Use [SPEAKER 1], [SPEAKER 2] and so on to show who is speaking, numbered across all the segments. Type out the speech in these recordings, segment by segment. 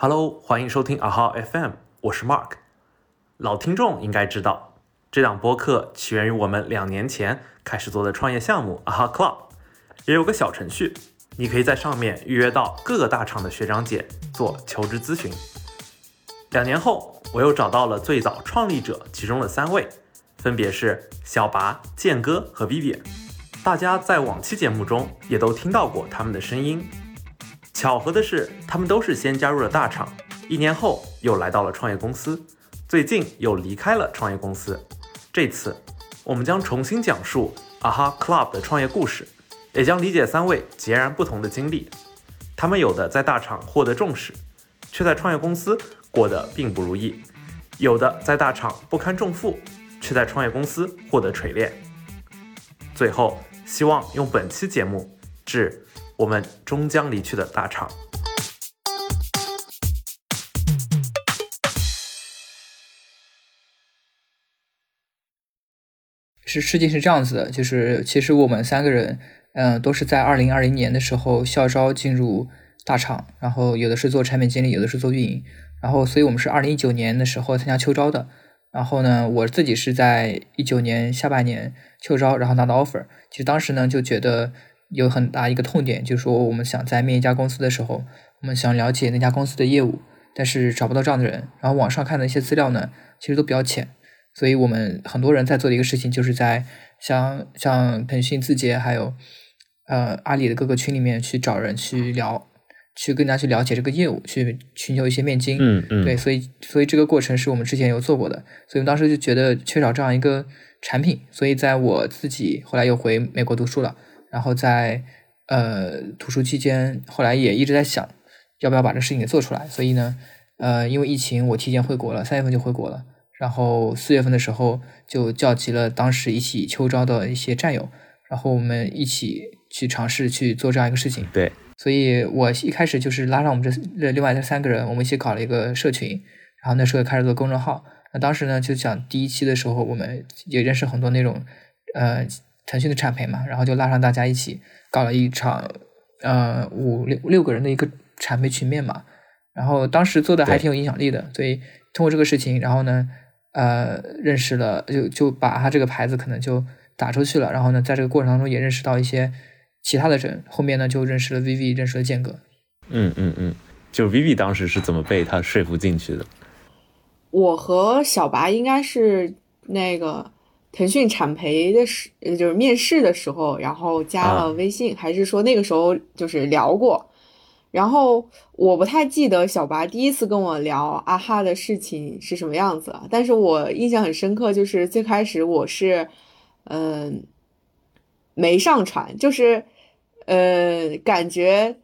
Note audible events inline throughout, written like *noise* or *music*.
[SPEAKER 1] Hello，欢迎收听啊哈 FM，我是 Mark。老听众应该知道，这档播客起源于我们两年前开始做的创业项目啊哈 Club，也有个小程序，你可以在上面预约到各个大厂的学长姐做求职咨询。两年后，我又找到了最早创立者其中的三位，分别是小拔、剑哥和 Vivian。大家在往期节目中也都听到过他们的声音。巧合的是，他们都是先加入了大厂，一年后又来到了创业公司，最近又离开了创业公司。这次，我们将重新讲述啊哈 Club 的创业故事，也将理解三位截然不同的经历。他们有的在大厂获得重视，却在创业公司过得并不如意；有的在大厂不堪重负，却在创业公司获得锤炼。最后，希望用本期节目致。我们终将离去的大厂。
[SPEAKER 2] 是事情是这样子的，就是其实我们三个人，嗯，都是在二零二零年的时候校招进入大厂，然后有的是做产品经理，有的是做运营，然后所以我们是二零一九年的时候参加秋招的。然后呢，我自己是在一九年下半年秋招，然后拿到 offer。其实当时呢就觉得。有很大一个痛点，就是说我们想在面一家公司的时候，我们想了解那家公司的业务，但是找不到这样的人。然后网上看的一些资料呢，其实都比较浅。所以我们很多人在做的一个事情，就是在像像腾讯、字节还有呃阿里的各个群里面去找人去聊，去更加去了解这个业务，去寻求一些面经。
[SPEAKER 1] 嗯嗯。
[SPEAKER 2] 对，所以所以这个过程是我们之前有做过的。所以我们当时就觉得缺少这样一个产品，所以在我自己后来又回美国读书了。然后在呃读书期间，后来也一直在想，要不要把这事情给做出来。所以呢，呃，因为疫情，我提前回国了，三月份就回国了。然后四月份的时候，就叫集了当时一起秋招的一些战友，然后我们一起去尝试去做这样一个事情。
[SPEAKER 1] 对，
[SPEAKER 2] 所以我一开始就是拉上我们这另外这三个人，我们一起搞了一个社群，然后那时候开始做公众号。那当时呢，就讲第一期的时候，我们也认识很多那种呃。腾讯的产培嘛，然后就拉上大家一起搞了一场，呃，五六六个人的一个产培群面嘛。然后当时做的还挺有影响力的，所以通过这个事情，然后呢，呃，认识了，就就把他这个牌子可能就打出去了。然后呢，在这个过程当中也认识到一些其他的人。后面呢，就认识了 Viv，认识了剑哥。
[SPEAKER 1] 嗯嗯嗯，就 Viv 当时是怎么被他说服进去的？
[SPEAKER 3] 我和小白应该是那个。腾讯产培的时，就是面试的时候，然后加了微信，还是说那个时候就是聊过？然后我不太记得小白第一次跟我聊啊哈的事情是什么样子了，但是我印象很深刻，就是最开始我是，嗯，没上传，就是呃，感觉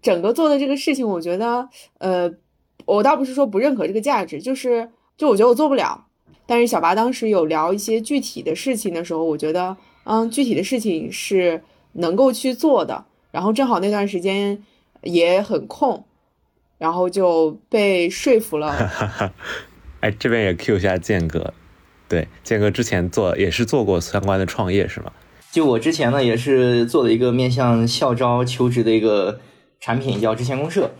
[SPEAKER 3] 整个做的这个事情，我觉得，呃，我倒不是说不认可这个价值，就是就我觉得我做不了。但是小八当时有聊一些具体的事情的时候，我觉得，嗯，具体的事情是能够去做的。然后正好那段时间也很空，然后就被说服了。
[SPEAKER 1] 哎，这边也 Q 一下剑哥，对，剑哥之前做也是做过相关的创业是吗？
[SPEAKER 4] 就我之前呢，也是做了一个面向校招求职的一个产品，叫之前公社，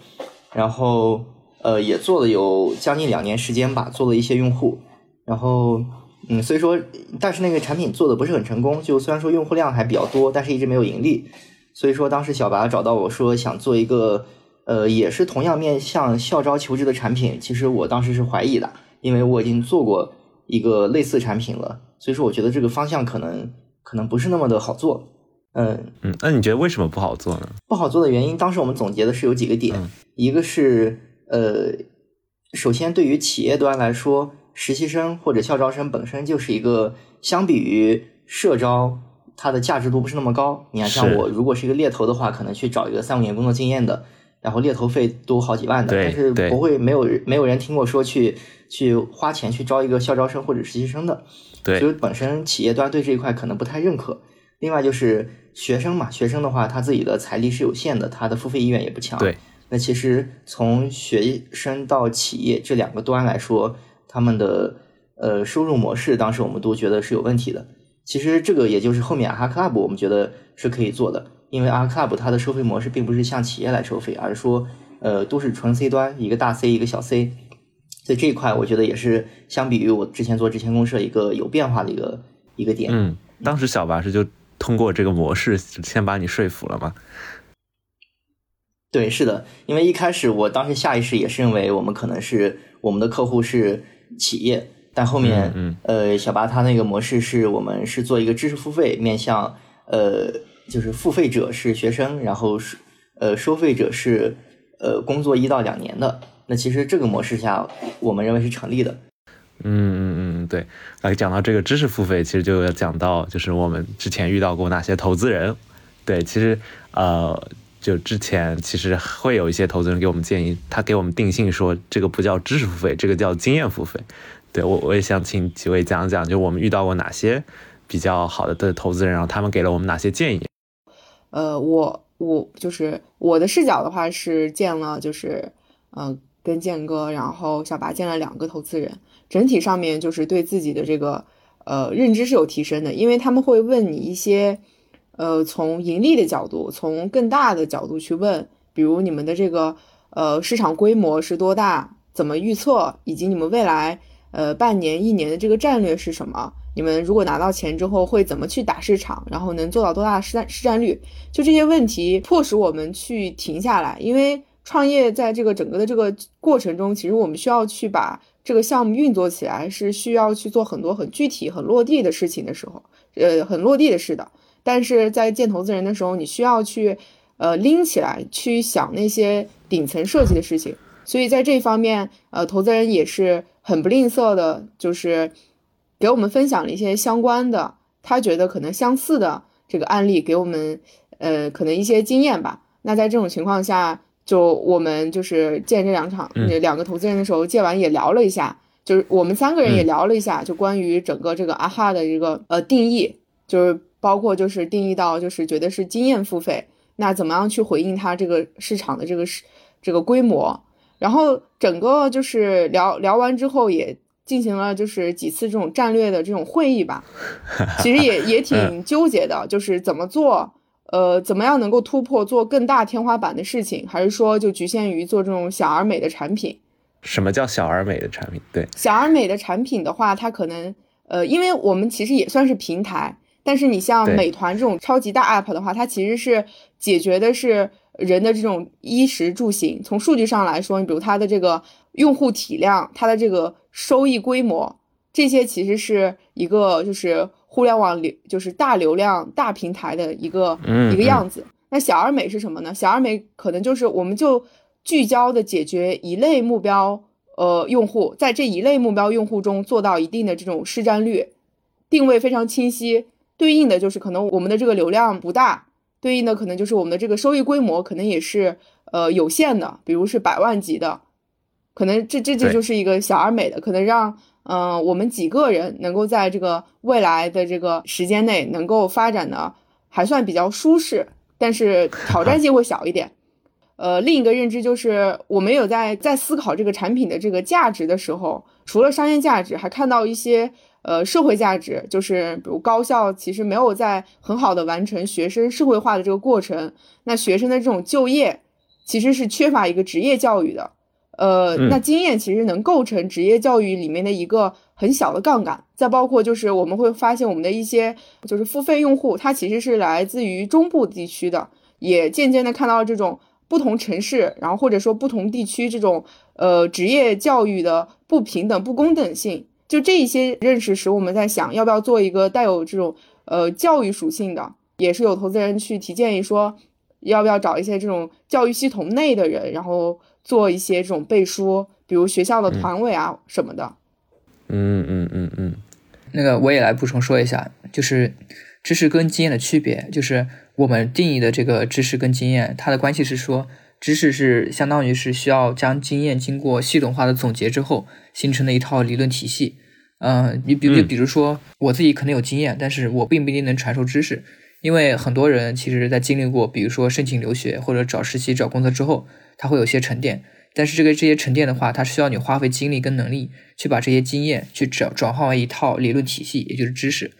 [SPEAKER 4] 然后呃也做了有将近两年时间吧，做了一些用户。然后，嗯，所以说，但是那个产品做的不是很成功，就虽然说用户量还比较多，但是一直没有盈利。所以说，当时小白找到我说想做一个，呃，也是同样面向校招求职的产品。其实我当时是怀疑的，因为我已经做过一个类似产品了，所以说我觉得这个方向可能可能不是那么的好做。嗯
[SPEAKER 1] 嗯，那你觉得为什么不好做呢？
[SPEAKER 4] 不好做的原因，当时我们总结的是有几个点，一个是呃，首先对于企业端来说。实习生或者校招生本身就是一个相比于社招，它的价值度不是那么高。你看，像我如果是一个猎头的话，可能去找一个三五年工作经验的，然后猎头费都好几万的，但是不会没有没有人听过说去去花钱去招一个校招生或者实习生的。
[SPEAKER 1] 对，
[SPEAKER 4] 所以本身企业端对这一块可能不太认可。另外就是学生嘛，学生的话他自己的财力是有限的，他的付费意愿也不强。
[SPEAKER 1] 对，
[SPEAKER 4] 那其实从学生到企业这两个端来说。他们的呃收入模式，当时我们都觉得是有问题的。其实这个也就是后面阿哈 club 我们觉得是可以做的，因为阿哈 club 它的收费模式并不是向企业来收费，而是说呃都是纯 C 端，一个大 C 一个小 C。所以这一块我觉得也是相比于我之前做之前公社一个有变化的一个一个点。
[SPEAKER 1] 嗯，当时小八是就通过这个模式先把你说服了吗？
[SPEAKER 4] 对，是的，因为一开始我当时下意识也是认为我们可能是我们的客户是企业，但后面，
[SPEAKER 1] 嗯
[SPEAKER 4] 呃，小巴他那个模式是我们是做一个知识付费，面向呃，就是付费者是学生，然后是呃收费者是呃工作一到两年的。那其实这个模式下，我们认为是成立的。
[SPEAKER 1] 嗯嗯嗯，对。来讲到这个知识付费，其实就要讲到就是我们之前遇到过哪些投资人。对，其实呃。就之前其实会有一些投资人给我们建议，他给我们定性说这个不叫知识付费，这个叫经验付费。对我我也想请几位讲讲，就我们遇到过哪些比较好的的投资人，然后他们给了我们哪些建议。
[SPEAKER 3] 呃，我我就是我的视角的话是见了，就是嗯跟建哥，然后小白见了两个投资人，整体上面就是对自己的这个呃认知是有提升的，因为他们会问你一些。呃，从盈利的角度，从更大的角度去问，比如你们的这个呃市场规模是多大，怎么预测，以及你们未来呃半年、一年的这个战略是什么？你们如果拿到钱之后会怎么去打市场，然后能做到多大的市占市占率？就这些问题迫使我们去停下来，因为创业在这个整个的这个过程中，其实我们需要去把这个项目运作起来，是需要去做很多很具体、很落地的事情的时候，呃，很落地的事的。但是在见投资人的时候，你需要去，呃，拎起来去想那些顶层设计的事情。所以在这方面，呃，投资人也是很不吝啬的，就是给我们分享了一些相关的，他觉得可能相似的这个案例，给我们，呃，可能一些经验吧。那在这种情况下，就我们就是见这两场两个投资人的时候，见完也聊了一下，就是我们三个人也聊了一下，就关于整个这个啊哈的一个呃定义，就是。包括就是定义到就是觉得是经验付费，那怎么样去回应它这个市场的这个是这个规模？然后整个就是聊聊完之后，也进行了就是几次这种战略的这种会议吧。*laughs* 其实也也挺纠结的，就是怎么做，呃，怎么样能够突破做更大天花板的事情，还是说就局限于做这种小而美的产品？
[SPEAKER 1] 什么叫小而美的产品？对，
[SPEAKER 3] 小而美的产品的话，它可能呃，因为我们其实也算是平台。但是你像美团这种超级大 app 的话，它其实是解决的是人的这种衣食住行。从数据上来说，你比如它的这个用户体量、它的这个收益规模，这些其实是一个就是互联网流就是大流量大平台的一个一个样子。那小而美是什么呢？小而美可能就是我们就聚焦的解决一类目标呃用户，在这一类目标用户中做到一定的这种市占率，定位非常清晰。对应的就是可能我们的这个流量不大，对应的可能就是我们的这个收益规模可能也是呃有限的，比如是百万级的，可能这这这就是一个小而美的，可能让嗯我们几个人能够在这个未来的这个时间内能够发展的还算比较舒适，但是挑战性会小一点。呃，另一个认知就是我们有在在思考这个产品的这个价值的时候，除了商业价值，还看到一些。呃，社会价值就是比如高校其实没有在很好的完成学生社会化的这个过程，那学生的这种就业其实是缺乏一个职业教育的。呃，那经验其实能构成职业教育里面的一个很小的杠杆。再包括就是我们会发现我们的一些就是付费用户，他其实是来自于中部地区的，也渐渐的看到这种不同城市，然后或者说不同地区这种呃职业教育的不平等、不公等性。就这一些认识使我们在想，要不要做一个带有这种呃教育属性的，也是有投资人去提建议说，要不要找一些这种教育系统内的人，然后做一些这种背书，比如学校的团委啊什么的。
[SPEAKER 1] 嗯嗯嗯嗯。
[SPEAKER 2] 那个我也来补充说一下，就是知识跟经验的区别，就是我们定义的这个知识跟经验，它的关系是说。知识是相当于是需要将经验经过系统化的总结之后形成的一套理论体系。嗯，你比比如说我自己可能有经验，但是我并不一定能传授知识，因为很多人其实在经历过，比如说申请留学或者找实习、找工作之后，他会有些沉淀。但是这个这些沉淀的话，它需要你花费精力跟能力去把这些经验去转转化为一套理论体系，也就是知识。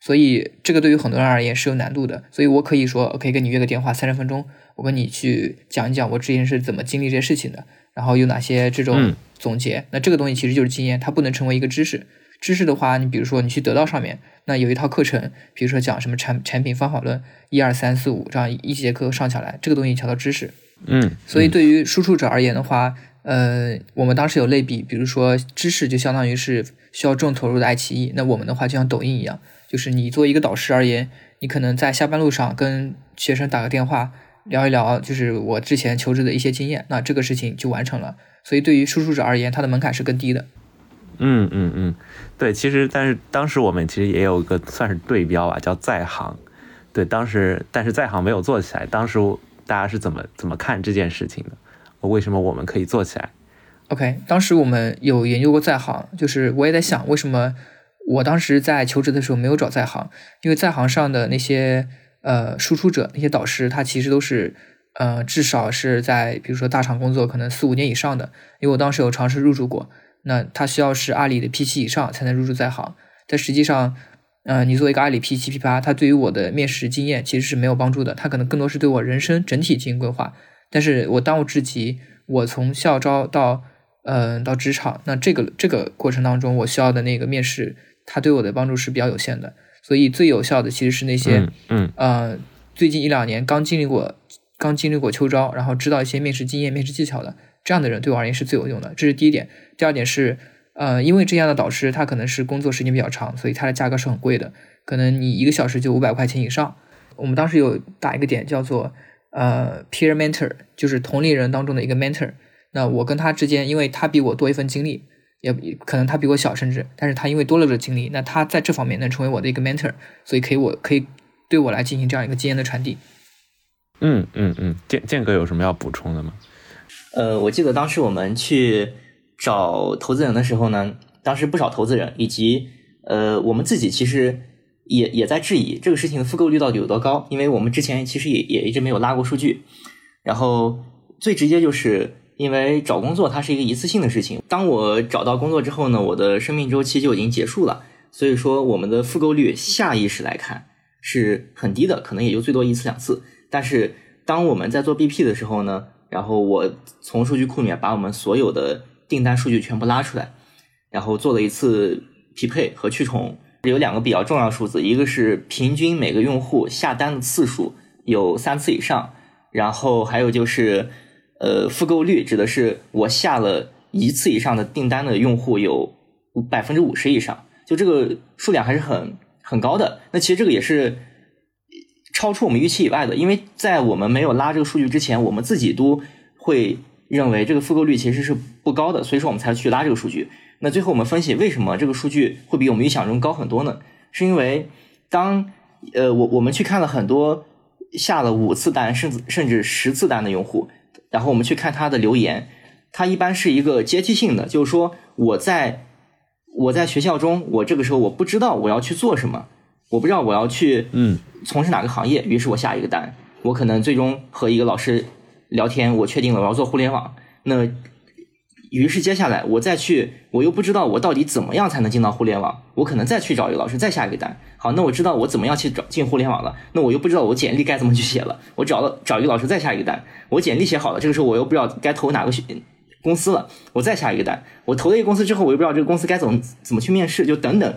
[SPEAKER 2] 所以这个对于很多人而言是有难度的。所以我可以说，可以跟你约个电话三十分钟，我跟你去讲一讲我之前是怎么经历这些事情的，然后有哪些这种
[SPEAKER 1] 嗯
[SPEAKER 2] 总结。那这个东西其实就是经验，它不能成为一个知识。知识的话，你比如说你去得到上面，那有一套课程，比如说讲什么产产品方法论，一二三四五这样一节课上下来，这个东西叫做知识。
[SPEAKER 1] 嗯，
[SPEAKER 2] 所以对于输出者而言的话，呃，我们当时有类比，比如说知识就相当于是需要重投入的爱奇艺，那我们的话就像抖音一样，就是你作为一个导师而言，你可能在下班路上跟学生打个电话聊一聊，就是我之前求职的一些经验，那这个事情就完成了。所以对于输出者而言，它的门槛是更低的。
[SPEAKER 1] 嗯嗯嗯，对，其实但是当时我们其实也有一个算是对标吧，叫在行。对，当时但是在行没有做起来，当时大家是怎么怎么看这件事情的？为什么我们可以做起来
[SPEAKER 2] ？OK，当时我们有研究过在行，就是我也在想，为什么我当时在求职的时候没有找在行？因为在行上的那些呃输出者、那些导师，他其实都是呃至少是在比如说大厂工作可能四五年以上的。因为我当时有尝试入驻过，那他需要是阿里的 P 七以上才能入驻在行。但实际上，呃，你作为一个阿里 P 七 P 八，它对于我的面试经验其实是没有帮助的，它可能更多是对我人生整体进行规划。但是我当务之急，我从校招到嗯、呃到职场，那这个这个过程当中，我需要的那个面试，它对我的帮助是比较有限的。所以最有效的其实是那些
[SPEAKER 1] 嗯嗯
[SPEAKER 2] 呃最近一两年刚经历过刚经历过秋招，然后知道一些面试经验、面试技巧的这样的人，对我而言是最有用的。这是第一点。第二点是，呃，因为这样的导师他可能是工作时间比较长，所以他的价格是很贵的，可能你一个小时就五百块钱以上。我们当时有打一个点叫做呃 peer mentor，就是同龄人当中的一个 mentor。那我跟他之间，因为他比我多一份经历，也可能他比我小，甚至，但是他因为多了这经历，那他在这方面能成为我的一个 mentor，所以可以我可以对我来进行这样一个经验的传递。
[SPEAKER 1] 嗯嗯嗯，建建哥有什么要补充的吗？
[SPEAKER 4] 呃，我记得当时我们去找投资人的时候呢，当时不少投资人以及呃我们自己其实也也在质疑这个事情的复购率到底有多高，因为我们之前其实也也一直没有拉过数据。然后最直接就是因为找工作它是一个一次性的事情，当我找到工作之后呢，我的生命周期就已经结束了，所以说我们的复购率下意识来看是很低的，可能也就最多一次两次。但是当我们在做 BP 的时候呢，然后我从数据库里面把我们所有的订单数据全部拉出来，然后做了一次匹配和去重。有两个比较重要数字，一个是平均每个用户下单的次数有三次以上，然后还有就是呃复购率，指的是我下了一次以上的订单的用户有百分之五十以上，就这个数量还是很很高的。那其实这个也是超出我们预期以外的，因为在我们没有拉这个数据之前，我们自己都会认为这个复购率其实是不高的，所以说我们才去拉这个数据。那最后我们分析为什么这个数据会比我们预想中高很多呢？是因为当呃我我们去看了很多下了五次单甚至甚至十次单的用户，然后我们去看他的留言，他一般是一个阶梯性的，就是说我在我在学校中，我这个时候我不知道我要去做什么，我不知道我要去
[SPEAKER 1] 嗯。
[SPEAKER 4] 从事哪个行业，于是我下一个单，我可能最终和一个老师聊天，我确定了我要做互联网，那于是接下来我再去，我又不知道我到底怎么样才能进到互联网，我可能再去找一个老师再下一个单。好，那我知道我怎么样去找进互联网了，那我又不知道我简历该怎么去写了，我找了找一个老师再下一个单，我简历写好了，这个时候我又不知道该投哪个学公司了，我再下一个单，我投了一个公司之后，我又不知道这个公司该怎么怎么去面试，就等等，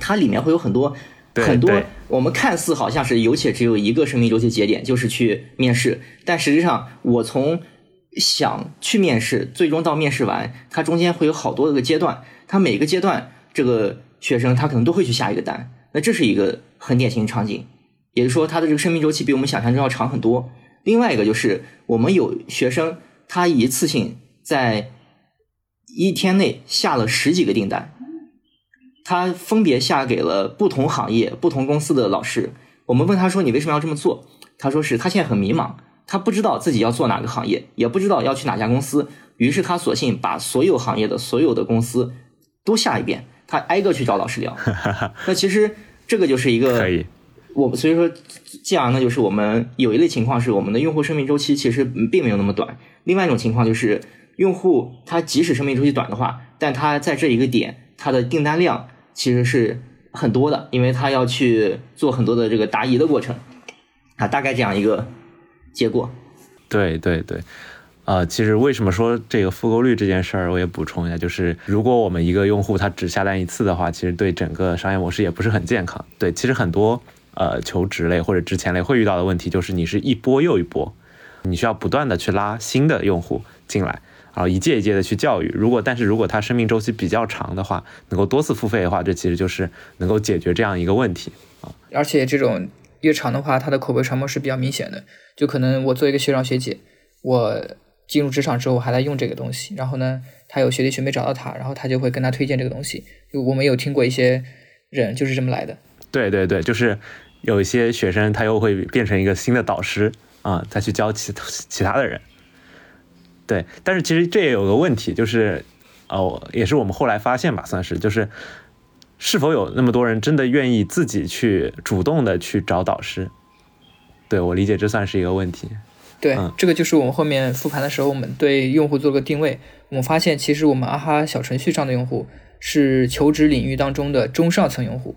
[SPEAKER 4] 它里面会有很多
[SPEAKER 1] 对
[SPEAKER 4] 很多我们看似好像是有且只有一个生命周期节点，就是去面试，但实际上我从想去面试，最终到面试完，它中间会有好多个阶段，它每个阶段这个学生他可能都会去下一个单，那这是一个很典型的场景，也就是说他的这个生命周期比我们想象中要长很多。另外一个就是我们有学生他一次性在一天内下了十几个订单，他分别下给了不同行业、不同公司的老师。我们问他说：“你为什么要这么做？”他说：“是他现在很迷茫，他不知道自己要做哪个行业，也不知道要去哪家公司。于是他索性把所有行业的所有的公司都下一遍，他挨个去找老师聊。那其实这个就是一个
[SPEAKER 1] 可以，
[SPEAKER 4] 我所以说，这样呢，就是我们有一类情况是我们的用户生命周期其实并没有那么短，另外一种情况就是用户他即使生命周期短的话，但他在这一个点，他的订单量其实是很多的，因为他要去做很多的这个答疑的过程啊，大概这样一个结果。
[SPEAKER 1] 对对对，呃，其实为什么说这个复购率这件事儿，我也补充一下，就是如果我们一个用户他只下单一次的话，其实对整个商业模式也不是很健康。对，其实很多呃求职类或者之前类会遇到的问题，就是你是一波又一波，你需要不断的去拉新的用户进来。然后一届一届的去教育，如果但是如果它生命周期比较长的话，能够多次付费的话，这其实就是能够解决这样一个问题啊。
[SPEAKER 2] 而且这种越长的话，它的口碑传播是比较明显的。就可能我做一个学长学姐，我进入职场之后我还在用这个东西，然后呢，他有学弟学妹找到他，然后他就会跟他推荐这个东西。就我们有听过一些人就是这么来的。
[SPEAKER 1] 对对对，就是有一些学生他又会变成一个新的导师啊，再去教其其他的人。对，但是其实这也有个问题，就是哦，也是我们后来发现吧，算是就是是否有那么多人真的愿意自己去主动的去找导师？对我理解，这算是一个问题。
[SPEAKER 2] 对，这个就是我们后面复盘的时候，我们对用户做个定位，我们发现其实我们阿哈小程序上的用户是求职领域当中的中上层用户。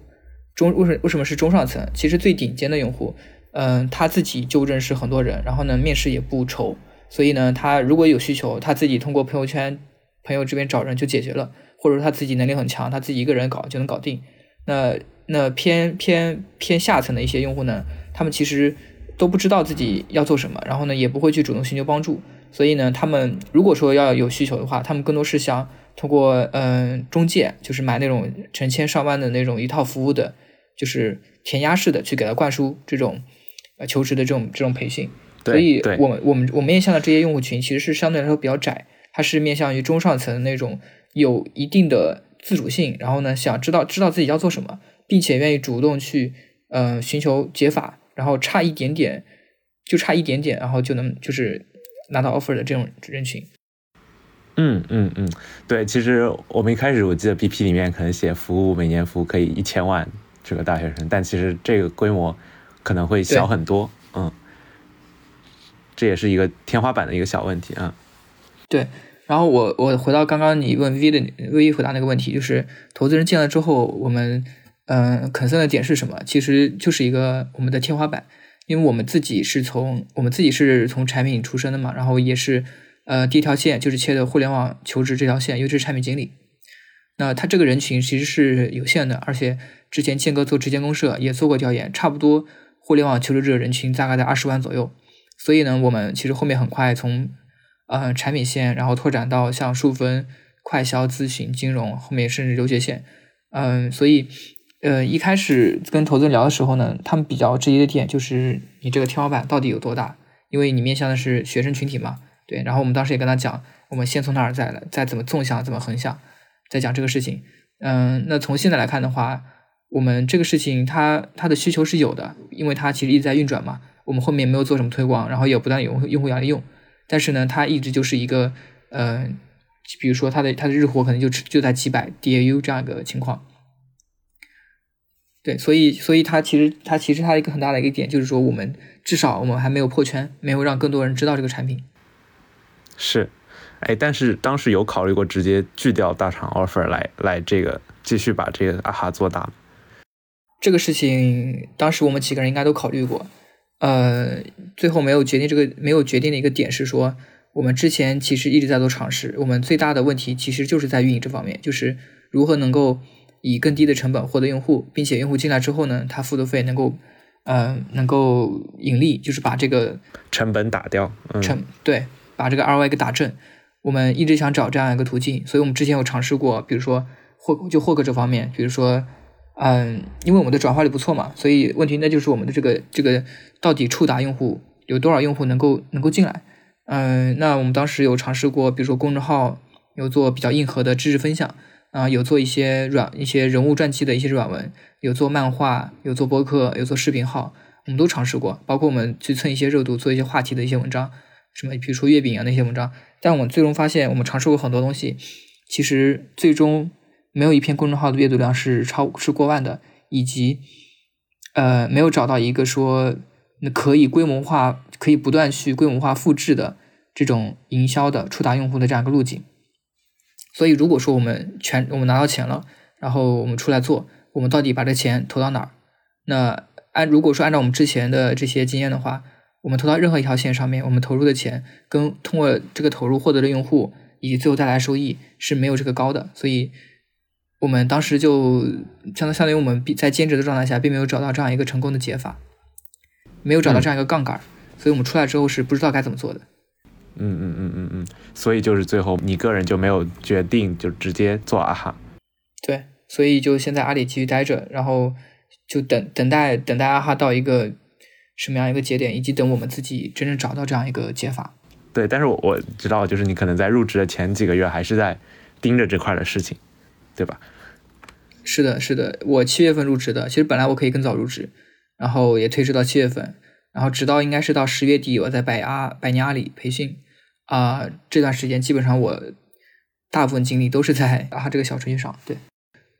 [SPEAKER 2] 中为什为什么是中上层？其实最顶尖的用户，嗯，他自己就认识很多人，然后呢，面试也不愁。所以呢，他如果有需求，他自己通过朋友圈、朋友这边找人就解决了，或者说他自己能力很强，他自己一个人搞就能搞定。那那偏偏偏下层的一些用户呢，他们其实都不知道自己要做什么，然后呢也不会去主动寻求帮助。所以呢，他们如果说要有需求的话，他们更多是想通过嗯中介，就是买那种成千上万的那种一套服务的，就是填鸭式的去给他灌输这种呃求职的这种这种培训。所以，我们我们我面向的这些用户群其实是相对来说比较窄，它是面向于中上层那种有一定的自主性，然后呢想知道知道自己要做什么，并且愿意主动去呃寻求解法，然后差一点点就差一点点，然后就能就是拿到 offer 的这种人群。
[SPEAKER 1] 嗯嗯嗯，对，其实我们一开始我记得 BP 里面可能写服务每年服务可以一千万这个大学生，但其实这个规模可能会小很多，嗯。这也是一个天花板的一个小问题啊。
[SPEAKER 2] 对，然后我我回到刚刚你问 V 的 V 回答那个问题，就是投资人进来之后，我们嗯，concern 的点是什么？其实就是一个我们的天花板，因为我们自己是从我们自己是从产品出身的嘛，然后也是呃第一条线就是切的互联网求职这条线，尤其是产品经理。那他这个人群其实是有限的，而且之前建哥做直接公社也做过调研，差不多互联网求职者人群大概在二十万左右。所以呢，我们其实后面很快从，呃，产品线，然后拓展到像数分、快销、咨询、金融，后面甚至留学线，嗯，所以，呃，一开始跟投资人聊的时候呢，他们比较质疑的点就是你这个天花板到底有多大？因为你面向的是学生群体嘛，对。然后我们当时也跟他讲，我们先从哪儿再来，再怎么纵向，怎么横向，再讲这个事情。嗯，那从现在来看的话，我们这个事情它它的需求是有的，因为它其实一直在运转嘛。我们后面没有做什么推广，然后也不断有用户要来用，但是呢，它一直就是一个，呃，比如说它的它的日活可能就就在几百 DAU 这样一个情况。对，所以所以它其实它其实它一个很大的一个点就是说，我们至少我们还没有破圈，没有让更多人知道这个产品。
[SPEAKER 1] 是，哎，但是当时有考虑过直接拒掉大厂 offer 来来这个继续把这个啊哈做大吗？
[SPEAKER 2] 这个事情当时我们几个人应该都考虑过。呃，最后没有决定这个没有决定的一个点是说，我们之前其实一直在做尝试。我们最大的问题其实就是在运营这方面，就是如何能够以更低的成本获得用户，并且用户进来之后呢，他付的费能够呃能够盈利，就是把这个
[SPEAKER 1] 成本打掉，嗯
[SPEAKER 2] 成对把这个 ROI 给打正。我们一直想找这样一个途径，所以我们之前有尝试过，比如说获就获客这方面，比如说。嗯，因为我们的转化率不错嘛，所以问题那就是我们的这个这个到底触达用户有多少用户能够能够进来？嗯，那我们当时有尝试过，比如说公众号有做比较硬核的知识分享啊，有做一些软一些人物传记的一些软文，有做漫画，有做播客，有做视频号，我们都尝试过，包括我们去蹭一些热度，做一些话题的一些文章，什么比如说月饼啊那些文章，但我们最终发现，我们尝试过很多东西，其实最终。没有一篇公众号的阅读量是超是过万的，以及呃没有找到一个说可以规模化、可以不断去规模化复制的这种营销的触达用户的这样一个路径。所以如果说我们全我们拿到钱了，然后我们出来做，我们到底把这钱投到哪儿？那按如果说按照我们之前的这些经验的话，我们投到任何一条线上面，我们投入的钱跟通过这个投入获得的用户以及最后带来收益是没有这个高的，所以我们当时就相当相当于我们在兼职的状态下，并没有找到这样一个成功的解法，没有找到这样一个杠杆，所以我们出来之后是不知道该怎么做的。
[SPEAKER 1] 嗯嗯嗯嗯嗯，所以就是最后你个人就没有决定就直接做啊哈。
[SPEAKER 2] 对，所以就先在阿里继续待着，然后就等等待等待阿哈到一个什么样一个节点，以及等我们自己真正找到这样一个解法。
[SPEAKER 1] 对，但是我我知道，就是你可能在入职的前几个月还是在盯着这块的事情，对吧？
[SPEAKER 2] 是的，是的，我七月份入职的，其实本来我可以更早入职，然后也推迟到七月份，然后直到应该是到十月底，我在百阿百年阿里培训。啊，这段时间基本上我大部分精力都是在啊这个小程序上。对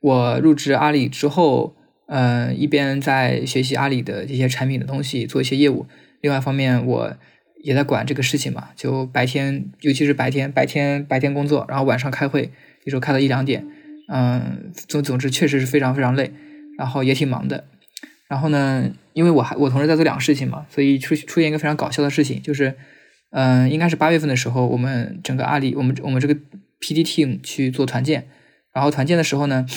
[SPEAKER 2] 我入职阿里之后，呃，一边在学习阿里的一些产品的东西，做一些业务；另外一方面，我也在管这个事情嘛。就白天，尤其是白天，白天白天工作，然后晚上开会，有时候开到一两点。嗯，总总之确实是非常非常累，然后也挺忙的。然后呢，因为我还我同时在做两个事情嘛，所以出出现一个非常搞笑的事情，就是。嗯，应该是八月份的时候，我们整个阿里，我们我们这个 P D team 去做团建，然后团建的时候呢，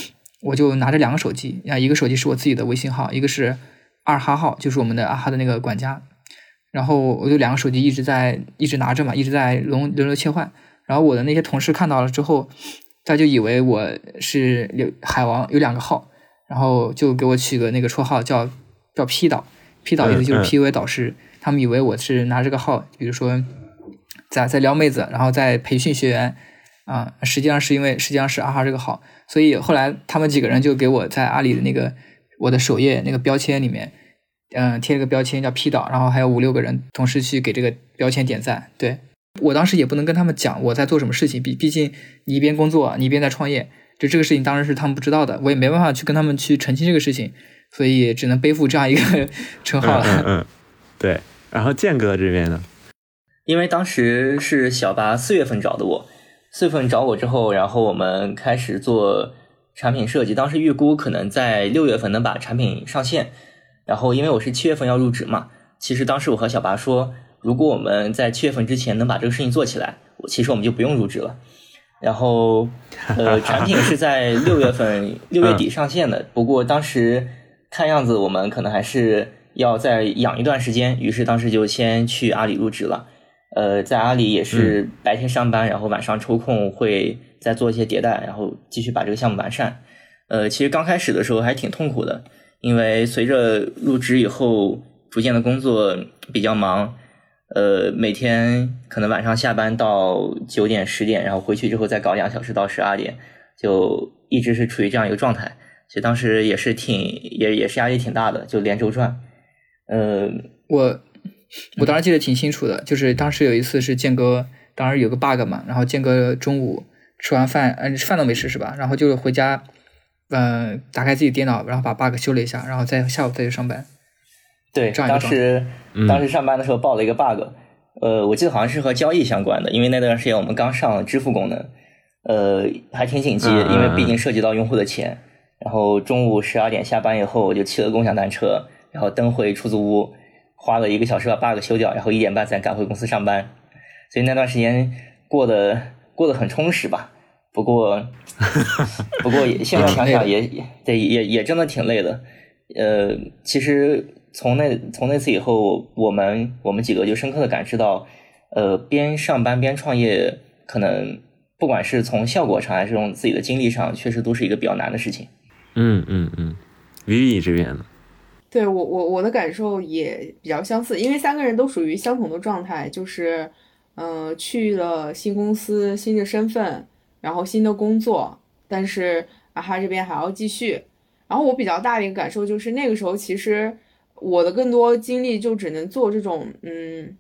[SPEAKER 2] 我就拿着两个手机，啊，一个手机是我自己的微信号，一个是二哈号，就是我们的阿哈的那个管家，然后我就两个手机一直在一直拿着嘛，一直在轮轮流切换，然后我的那些同事看到了之后，他就以为我是有海王有两个号，然后就给我取个那个绰号叫叫 P 导，P 导意思就是 P U A 导师。他们以为我是拿这个号，比如说在在撩妹子，然后在培训学员啊，实际上是因为实际上是阿哈这个号，所以后来他们几个人就给我在阿里的那个我的首页那个标签里面，嗯，贴了个标签叫 P 导，然后还有五六个人同时去给这个标签点赞。对我当时也不能跟他们讲我在做什么事情，毕毕竟你一边工作你一边在创业，就这个事情当然是他们不知道的，我也没办法去跟他们去澄清这个事情，所以只能背负这样一个 *laughs* 称号了。
[SPEAKER 1] 嗯嗯，对。然后建哥这边呢，
[SPEAKER 4] 因为当时是小八四月份找的我，四月份找我之后，然后我们开始做产品设计。当时预估可能在六月份能把产品上线。然后因为我是七月份要入职嘛，其实当时我和小八说，如果我们在七月份之前能把这个事情做起来，我其实我们就不用入职了。然后呃，*laughs* 产品是在六月份 *laughs* 六月底上线的。不过当时看样子我们可能还是。要再养一段时间，于是当时就先去阿里入职了。呃，在阿里也是白天上班，然后晚上抽空会再做一些迭代，然后继续把这个项目完善。呃，其实刚开始的时候还挺痛苦的，因为随着入职以后，逐渐的工作比较忙。呃，每天可能晚上下班到九点十点，然后回去之后再搞两小时到十二点，就一直是处于这样一个状态。所以当时也是挺也也是压力挺大的，就连轴转。呃，
[SPEAKER 2] 我我当时记得挺清楚的，就是当时有一次是建哥，当时有个 bug 嘛，然后建哥中午吃完饭，嗯，饭都没吃是吧？然后就回家，嗯，打开自己电脑，然后把 bug 修了一下，然后再下午再去上班。
[SPEAKER 4] 对，当时当时上班的时候报了一个 bug，呃，我记得好像是和交易相关的，因为那段时间我们刚上支付功能，呃，还挺紧急，因为毕竟涉及到用户的钱。然后中午十二点下班以后，我就骑了共享单车。然后蹬回出租屋，花了一个小时把 bug 修掉，然后一点半才赶回公司上班，所以那段时间过得过得很充实吧。不过，*laughs* 不过现在想想也对，也也真的挺累的。呃，其实从那从那次以后，我们我们几个就深刻的感知到，呃，边上班边创业，可能不管是从效果上还是从自己的经历上，确实都是一个比较难的事情。
[SPEAKER 1] 嗯嗯嗯，Vivi 这边呢？
[SPEAKER 3] 对我我我的感受也比较相似，因为三个人都属于相同的状态，就是，嗯，去了新公司、新的身份，然后新的工作，但是啊哈这边还要继续。然后我比较大的一个感受就是，那个时候其实我的更多精力就只能做这种，嗯，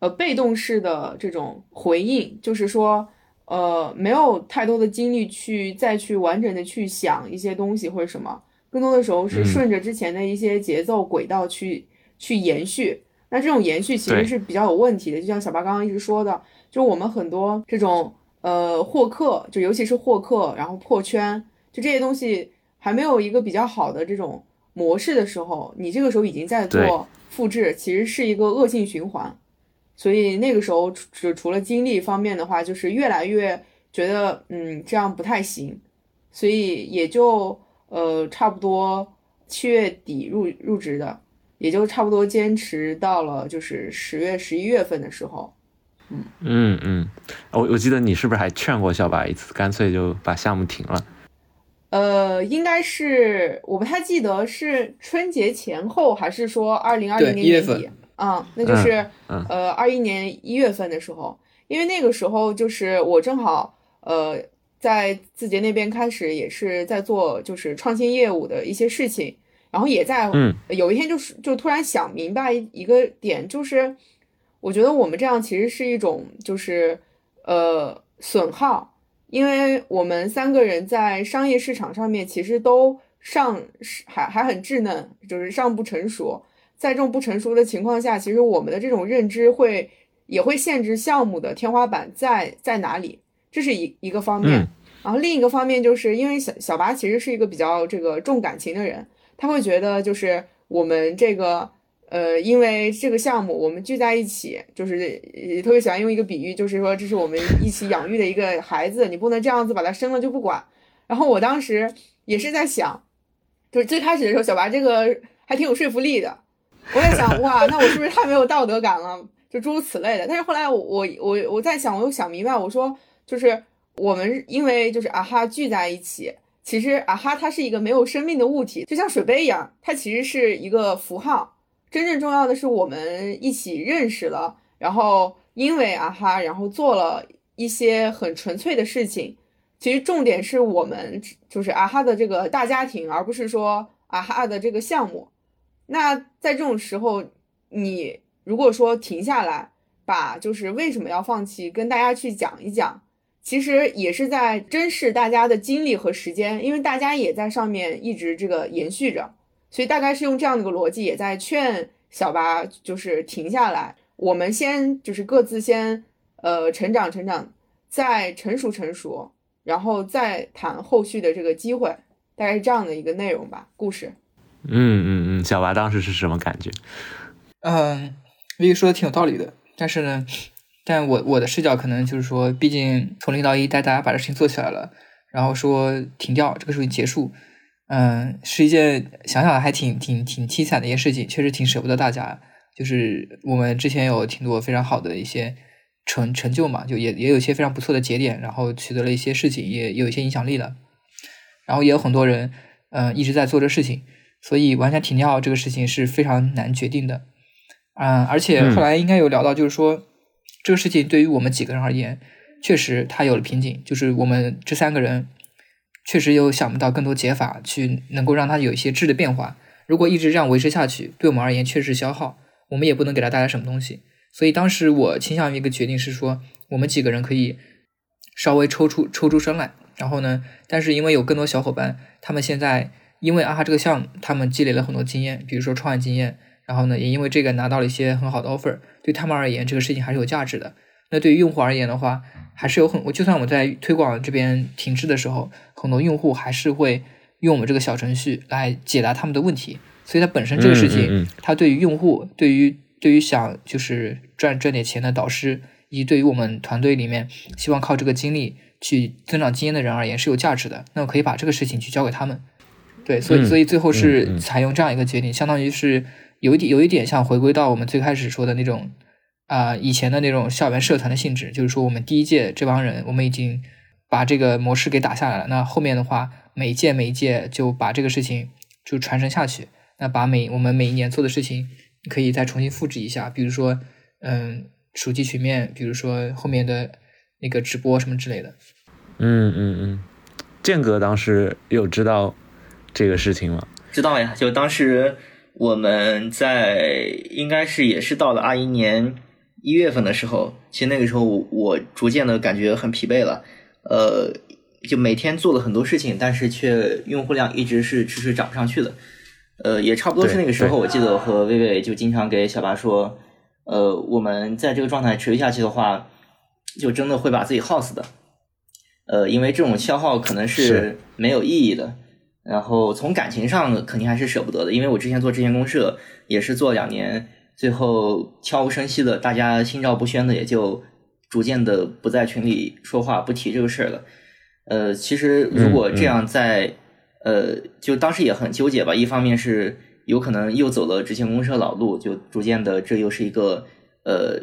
[SPEAKER 3] 呃，被动式的这种回应，就是说，呃，没有太多的精力去再去完整的去想一些东西或者什么。更多的时候是顺着之前的一些节奏轨道去去延续，那这种延续其实是比较有问题的。就像小八刚刚一直说的，就我们很多这种呃获客，就尤其是获客，然后破圈，就这些东西，还没有一个比较好的这种模式的时候，你这个时候已经在做复制，其实是一个恶性循环。所以那个时候除除了精力方面的话，就是越来越觉得嗯这样不太行，所以也就呃差不多七月底入入职的，也就差不多坚持到了就是十月十一月份的时候。
[SPEAKER 1] 嗯嗯嗯，我我记得你是不是还劝过小白一次，干脆就把项目停了？
[SPEAKER 3] 呃，应该是我不太记得是春节前后，还是说二零二零
[SPEAKER 2] 对1
[SPEAKER 3] 年年底啊、那就是、
[SPEAKER 1] 嗯
[SPEAKER 3] 呃二一年一月份的时候，因为那个时候就是我正好呃在字节那边开始也是在做就是创新业务的一些事情，然后也在
[SPEAKER 1] 嗯
[SPEAKER 3] 有一天就是就突然想明白一个点，就是我觉得我们这样其实是一种就是呃损耗，因为我们三个人在商业市场上面其实都尚还还很稚嫩，就是尚不成熟。在这种不成熟的情况下，其实我们的这种认知会也会限制项目的天花板在在哪里，这是一一个方面。
[SPEAKER 1] 嗯
[SPEAKER 3] 然后另一个方面就是因为小小拔其实是一个比较这个重感情的人，他会觉得就是我们这个呃，因为这个项目我们聚在一起，就是也特别喜欢用一个比喻，就是说这是我们一起养育的一个孩子，你不能这样子把他生了就不管。然后我当时也是在想，就是最开始的时候，小白这个还挺有说服力的，我在想哇，那我是不是太没有道德感了？就诸如此类的。但是后来我我我我在想，我又想明白，我说就是我们因为就是啊哈聚在一起，其实啊哈它是一个没有生命的物体，就像水杯一样，它其实是一个符号。真正重要的是我们一起认识了，然后因为啊哈，然后做了一些很纯粹的事情。其实重点是我们就是啊哈的这个大家庭，而不是说啊哈的这个项目。那在这种时候，你如果说停下来，把就是为什么要放弃，跟大家去讲一讲，其实也是在珍视大家的精力和时间，因为大家也在上面一直这个延续着，所以大概是用这样的一个逻辑，也在劝小八就是停下来，我们先就是各自先呃成长成长，再成熟成熟，然后再谈后续的这个机会，大概是这样的一个内容吧，故事。
[SPEAKER 1] 嗯嗯嗯，小巴当时是什么感觉？
[SPEAKER 2] 嗯，薇薇说的挺有道理的，但是呢，但我我的视角可能就是说，毕竟从零到一带大家把这事情做起来了，然后说停掉这个事情结束，嗯，是一件想想还挺挺挺凄惨的一件事情，确实挺舍不得大家。就是我们之前有挺多非常好的一些成成就嘛，就也也有一些非常不错的节点，然后取得了一些事情，也也有一些影响力了，然后也有很多人嗯一直在做这事情，所以完全停掉这个事情是非常难决定的。嗯，而且后来应该有聊到，就是说、这个事情对于我们几个人而言，确实它有了瓶颈，就是我们这三个人确实又想不到更多解法去能够让它有一些质的变化。如果一直这样维持下去，对我们而言确实消耗，我们也不能给它带来什么东西。所以当时我倾向于一个决定是说，我们几个人可以稍微抽出抽出身来，然后呢，但是因为有更多小伙伴，他们现在因为啊哈这个项目，他们积累了很多经验，比如说创业经验。然后呢，也因为这个拿到了一些很好的 offer，对他们而言，这个事情还是有价值的。那对于用户而言的话，还是有很，我就算我在推广这边停滞的时候，很多用户还是会用我们这个小程序来解答他们的问题。所以它本身这个事情，
[SPEAKER 1] 嗯嗯嗯
[SPEAKER 2] 它对于用户，对于对于想就是赚赚点钱的导师，以及对于我们团队里面希望靠这个经历去增长经验的人而言是有价值的。那我可以把这个事情去交给他们。对，所以
[SPEAKER 1] 嗯
[SPEAKER 2] 所以最后
[SPEAKER 1] 嗯
[SPEAKER 2] 是
[SPEAKER 1] 嗯
[SPEAKER 2] 采用这样一个决定，相当于是。有一点有一点像回归到我们最开始说的那种啊、呃，以前的那种校园社团的性质，就是说我们第一届这帮人，我们已经把这个模式给打下来了。那后面的话，每一届每一届就把这个事情就传承下去。那把每我们每一年做的事情，可以再重新复制一下，比如说嗯，暑期群面，比如说后面的那个直播什么之类的。
[SPEAKER 1] 嗯嗯嗯，建哥当时有知道这个事情吗？
[SPEAKER 4] 知道呀，就当时。我们在应该是也是到了二一年一月份的时候，其实那个时候我我逐渐的感觉很疲惫了，呃，就每天做了很多事情，但是却用户量一直是迟迟涨不上去的，呃，也差不多是那个时候，我记得我和薇薇就经常给小八说，呃，我们在这个状态持续下去的话，就真的会把自己耗死的，呃，因为这种消耗可能是没有意义的。然后从感情上肯定还是舍不得的，因为我之前做之前公社也是做两年，最后悄无声息的，大家心照不宣的，也就逐渐的不在群里说话，不提这个事儿了。呃，其实如果这样在，呃，就当时也很纠结吧。一方面是有可能又走了执行公社老路，就逐渐的这又是一个呃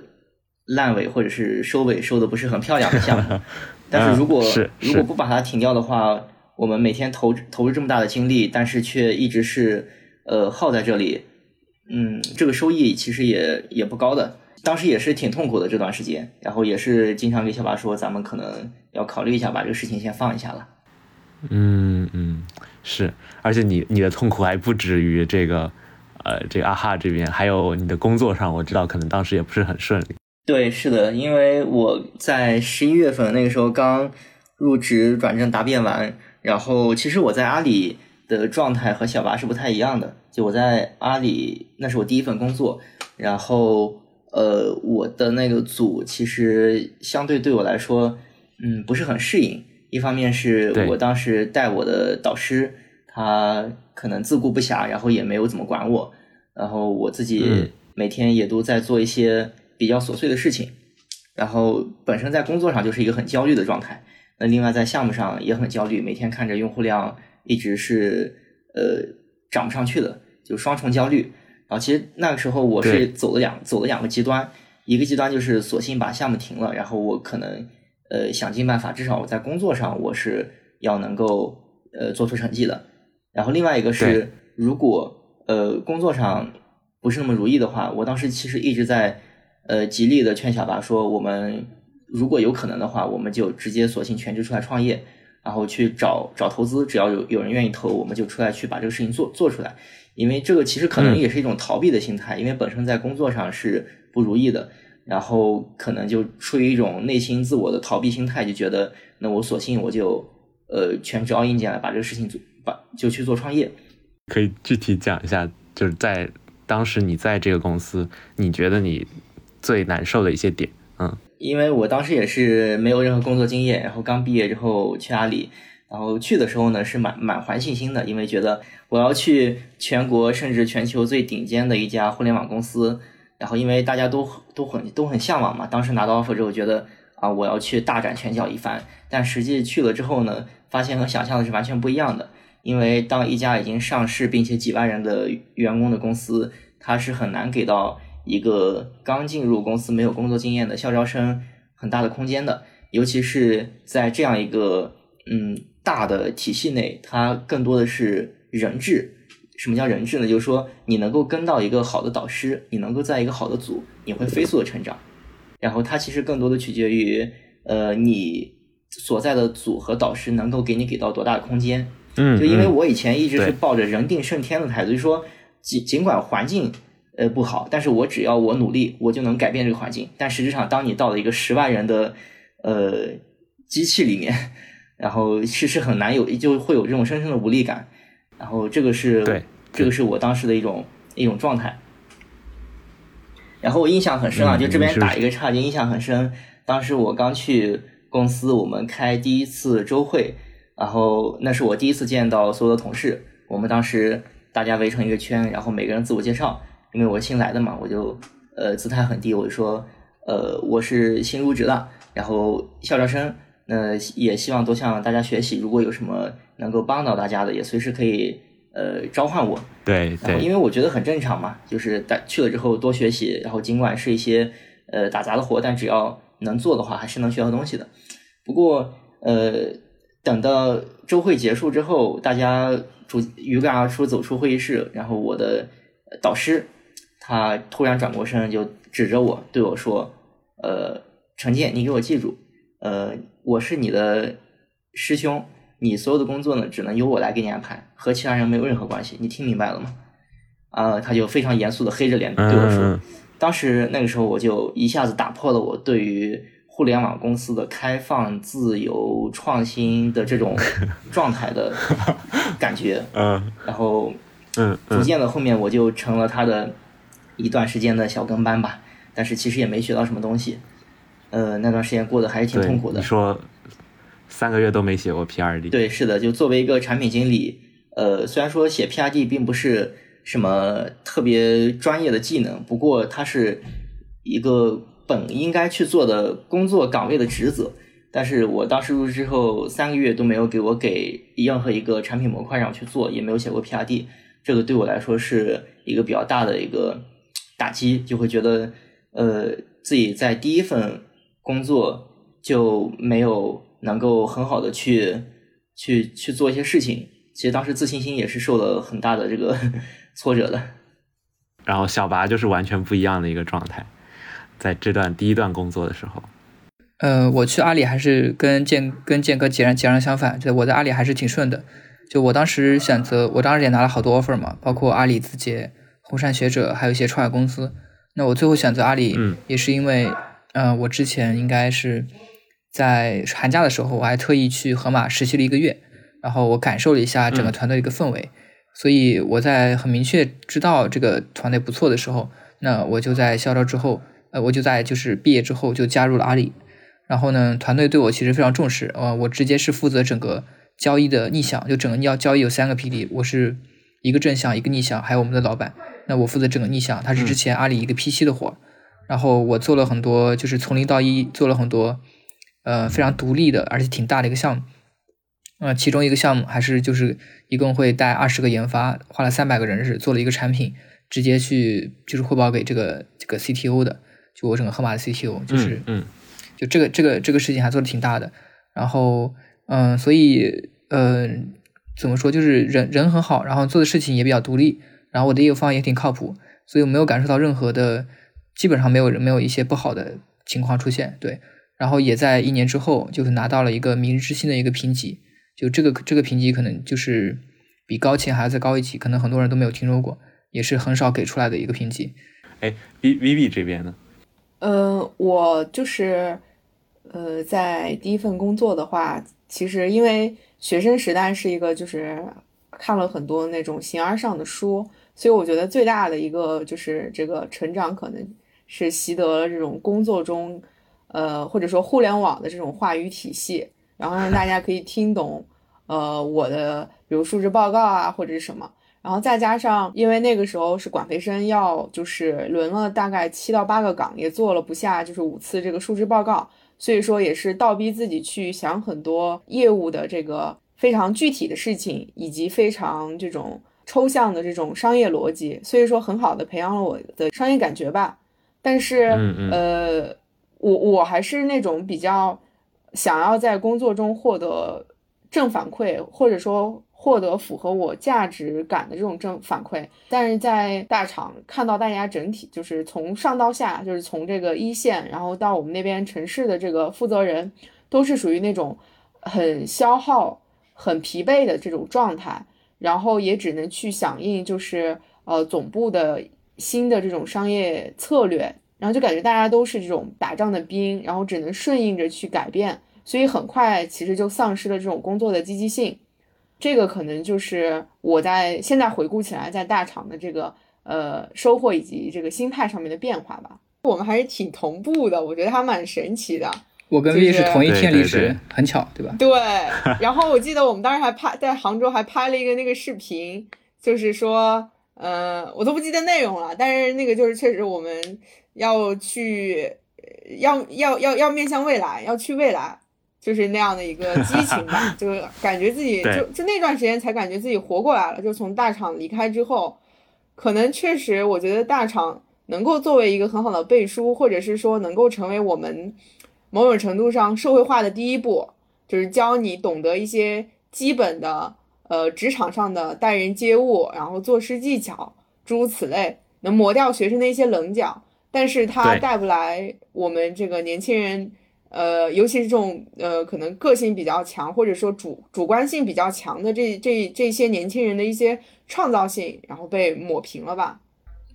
[SPEAKER 4] 烂尾或者是收尾收的不是很漂亮的项目。*laughs* 但是如果如果不把它停掉的话，我们每天投投入这么大的精力，但是却一直是呃耗在这里，嗯，这个收益其实也也不高的。当时也是挺痛苦的这段时间，然后也是经常跟小八说，咱们可能要考虑一下，把这个事情先放一下了。
[SPEAKER 1] 嗯嗯，是，而且你你的痛苦还不止于这个，呃，这个阿哈这边，还有你的工作上，我知道可能当时也不是很顺利。
[SPEAKER 4] 对，是的，因为我在十一月份那个时候刚入职转正答辩完。然后，其实我在阿里的状态和小八是不太一样的。就我在阿里，那是我第一份工作。然后，呃，我的那个组其实相对对我来说，嗯，不是很适应。一方面是我当时带我的导师，他可能自顾不暇，然后也没有怎么管我。然后我自己每天也都在做一些比较琐碎的事情。然后本身在工作上就是一个很焦虑的状态。那另外在项目上也很焦虑，每天看着用户量一直是呃涨不上去的，就双重焦虑。然后其实那个时候我是走了两走了两个极端，一个极端就是索性把项目停了，然后我可能呃想尽办法，至少我在工作上我是要能够呃做出成绩的。然后另外一个是，如果呃工作上不是那么如意的话，我当时其实一直在呃极力的劝小八说我们。如果有可能的话，我们就直接索性全职出来创业，然后去找找投资，只要有有人愿意投，我们就出来去把这个事情做做出来。因为这个其实可能也是一种逃避的心态，因为本身在工作上是不如意的，然后可能就出于一种内心自我的逃避心态，就觉得那我索性我就呃全职 all in 进来，把这个事情做，把就去做创业。
[SPEAKER 1] 可以具体讲一下，就是在当时你在这个公司，你觉得你最难受的一些点，嗯。
[SPEAKER 4] 因为我当时也是没有任何工作经验，然后刚毕业之后去阿里，然后去的时候呢是满满怀信心的，因为觉得我要去全国甚至全球最顶尖的一家互联网公司，然后因为大家都都很都很向往嘛，当时拿到 offer 之后觉得啊我要去大展拳脚一番，但实际去了之后呢，发现和想象的是完全不一样的，因为当一家已经上市并且几万人的员工的公司，它是很难给到。一个刚进入公司没有工作经验的校招生，很大的空间的，尤其是在这样一个嗯大的体系内，它更多的是人质。什么叫人质呢？就是说你能够跟到一个好的导师，你能够在一个好的组，你会飞速的成长。然后它其实更多的取决于呃你所在的组和导师能够给你给到多大的空间。
[SPEAKER 1] 嗯，
[SPEAKER 4] 就因为我以前一直是抱着人定胜天的态度，就说尽尽管环境。呃，不好，但是我只要我努力，我就能改变这个环境。但实质上，当你到了一个十万人的呃机器里面，然后是是很难有，就会有这种深深的无力感。然后这个是
[SPEAKER 1] 对，
[SPEAKER 4] 这个是我当时的一种一种状态。然后我印象很深啊，就这边打一个岔，就印象很深。当时我刚去公司，我们开第一次周会，然后那是我第一次见到所有的同事。我们当时大家围成一个圈，然后每个人自我介绍。因为我新来的嘛，我就呃姿态很低，我就说呃我是新入职的，然后校招生，那也希望多向大家学习，如果有什么能够帮到大家的，也随时可以呃召唤我。
[SPEAKER 1] 对对。
[SPEAKER 4] 因为我觉得很正常嘛，就是大去了之后多学习，然后尽管是一些呃打杂的活，但只要能做的话，还是能学到东西的。不过呃等到周会结束之后，大家逐鱼贯而出走出会议室，然后我的导师。他突然转过身，就指着我对我说：“呃，陈建，你给我记住，呃，我是你的师兄，你所有的工作呢，只能由我来给你安排，和其他人没有任何关系。你听明白了吗？”啊，他就非常严肃的黑着脸对我说。当时那个时候，我就一下子打破了我对于互联网公司的开放、自由、创新的这种 *laughs* 状态的感觉。*laughs*
[SPEAKER 1] 嗯，
[SPEAKER 4] 然后，
[SPEAKER 1] 嗯，
[SPEAKER 4] 逐渐的后面我就成了他的。一段时间的小跟班吧，但是其实也没学到什么东西。呃，那段时间过得还是挺痛苦的。
[SPEAKER 1] 你说三个月都没写过 P R D？
[SPEAKER 4] 对，是的，就作为一个产品经理，呃，虽然说写 PRD 并不是什么特别专业的技能，不过它是一个本应该去做的工作岗位的职责。但是我当时入职之后三个月都没有给我给任何一个产品模块上去做，也没有写过 PRD，这个对我来说是一个比较大的一个打击，就会觉得呃自己在第一份工作就没有能够很好的去去去做一些事情。其实当时自信心也是受了很大的这个 *laughs* 挫折的。
[SPEAKER 1] 然后小拔就是完全不一样的一个状态，在这段第一段工作的时候。
[SPEAKER 2] 呃，我去阿里还是跟建跟建哥截然截然相反，就我在阿里还是挺顺的。就我当时选择，我当时也拿了好多 offer 嘛，包括阿里、字节、红杉学者，还有一些创业公司。那我最后选择阿里，也是因为，呃，我之前应该是在寒假的时候，我还特意去河马实习了一个月，然后我感受了一下整个团队的一个氛围。所以我在很明确知道这个团队不错的时候，那我就在校招之后，呃，我就在就是毕业之后就加入了阿里。然后呢，团队对我其实非常重视，呃，我直接是负责整个交易的逆向，就整个要交易有三个 PD，我是一个正向，一个逆向，还有我们的老板，那我负责整个逆向，他是之前阿里一个 PC 的活，然后我做了很多，就是从零到一做了很多，呃，非常独立的，而且挺大的一个项目，呃，其中一个项目还是就是一共会带二十个研发，花了三百个人是做了一个产品，直接去就是汇报给这个这个 CTO 的，就我整个盒马的 CTO，就是
[SPEAKER 1] 嗯。
[SPEAKER 2] 就这个这个这个事情还做的挺大的，然后嗯，所以呃，怎么说就是人人很好，然后做的事情也比较独立，然后我的业务方也挺靠谱，所以我没有感受到任何的，基本上没有人没有一些不好的情况出现，对，然后也在一年之后就是拿到了一个明日之星的一个评级，就这个这个评级可能就是比高签还要再高一级，可能很多人都没有听说过，也是很少给出来的一个评级。
[SPEAKER 1] 哎，V V B 这边呢？
[SPEAKER 3] 呃，我就是，呃，在第一份工作的话，其实因为学生时代是一个，就是看了很多那种形而上的书，所以我觉得最大的一个就是这个成长，可能是习得了这种工作中，呃，或者说互联网的这种话语体系，然后让大家可以听懂，呃，我的比如述职报告啊，或者是什么。然后再加上，因为那个时候是管培生，要就是轮了大概七到八个岗，也做了不下就是五次这个述职报告，所以说也是倒逼自己去想很多业务的这个非常具体的事情，以及非常这种抽象的这种商业逻辑，所以说很好的培养了我的商业感觉吧。但是，呃，我我还是那种比较想要在工作中获得正反馈，或者说。获得符合我价值感的这种正反馈，但是在大厂看到大家整体就是从上到下，就是从这个一线，然后到我们那边城市的这个负责人，都是属于那种很消耗、很疲惫的这种状态，然后也只能去响应，就是呃总部的新的这种商业策略，然后就感觉大家都是这种打仗的兵，然后只能顺应着去改变，所以很快其实就丧失了这种工作的积极性。这个可能就是我在现在回顾起来，在大厂的这个呃收获以及这个心态上面的变化吧。我们还是挺同步的，我觉得还蛮神奇的。
[SPEAKER 2] 我跟 V 是同一天离职，很巧，对吧？
[SPEAKER 3] 对。然后我记得我们当时还拍在杭州还拍了一个那个视频，就是说，呃，我都不记得内容了，但是那个就是确实我们要去，要要要要面向未来，要去未来。就是那样的一个激情吧，*laughs* 就是感觉自己就就那段时间才感觉自己活过来了。就从大厂离开之后，可能确实我觉得大厂能够作为一个很好的背书，或者是说能够成为我们某种程度上社会化的第一步，就是教你懂得一些基本的呃职场上的待人接物，然后做事技巧，诸如此类，能磨掉学生的一些棱角。但是它带不来我们这个年轻人。呃，尤其是这种呃，可能个性比较强，或者说主主观性比较强的这这这些年轻人的一些创造性，然后被抹平了吧？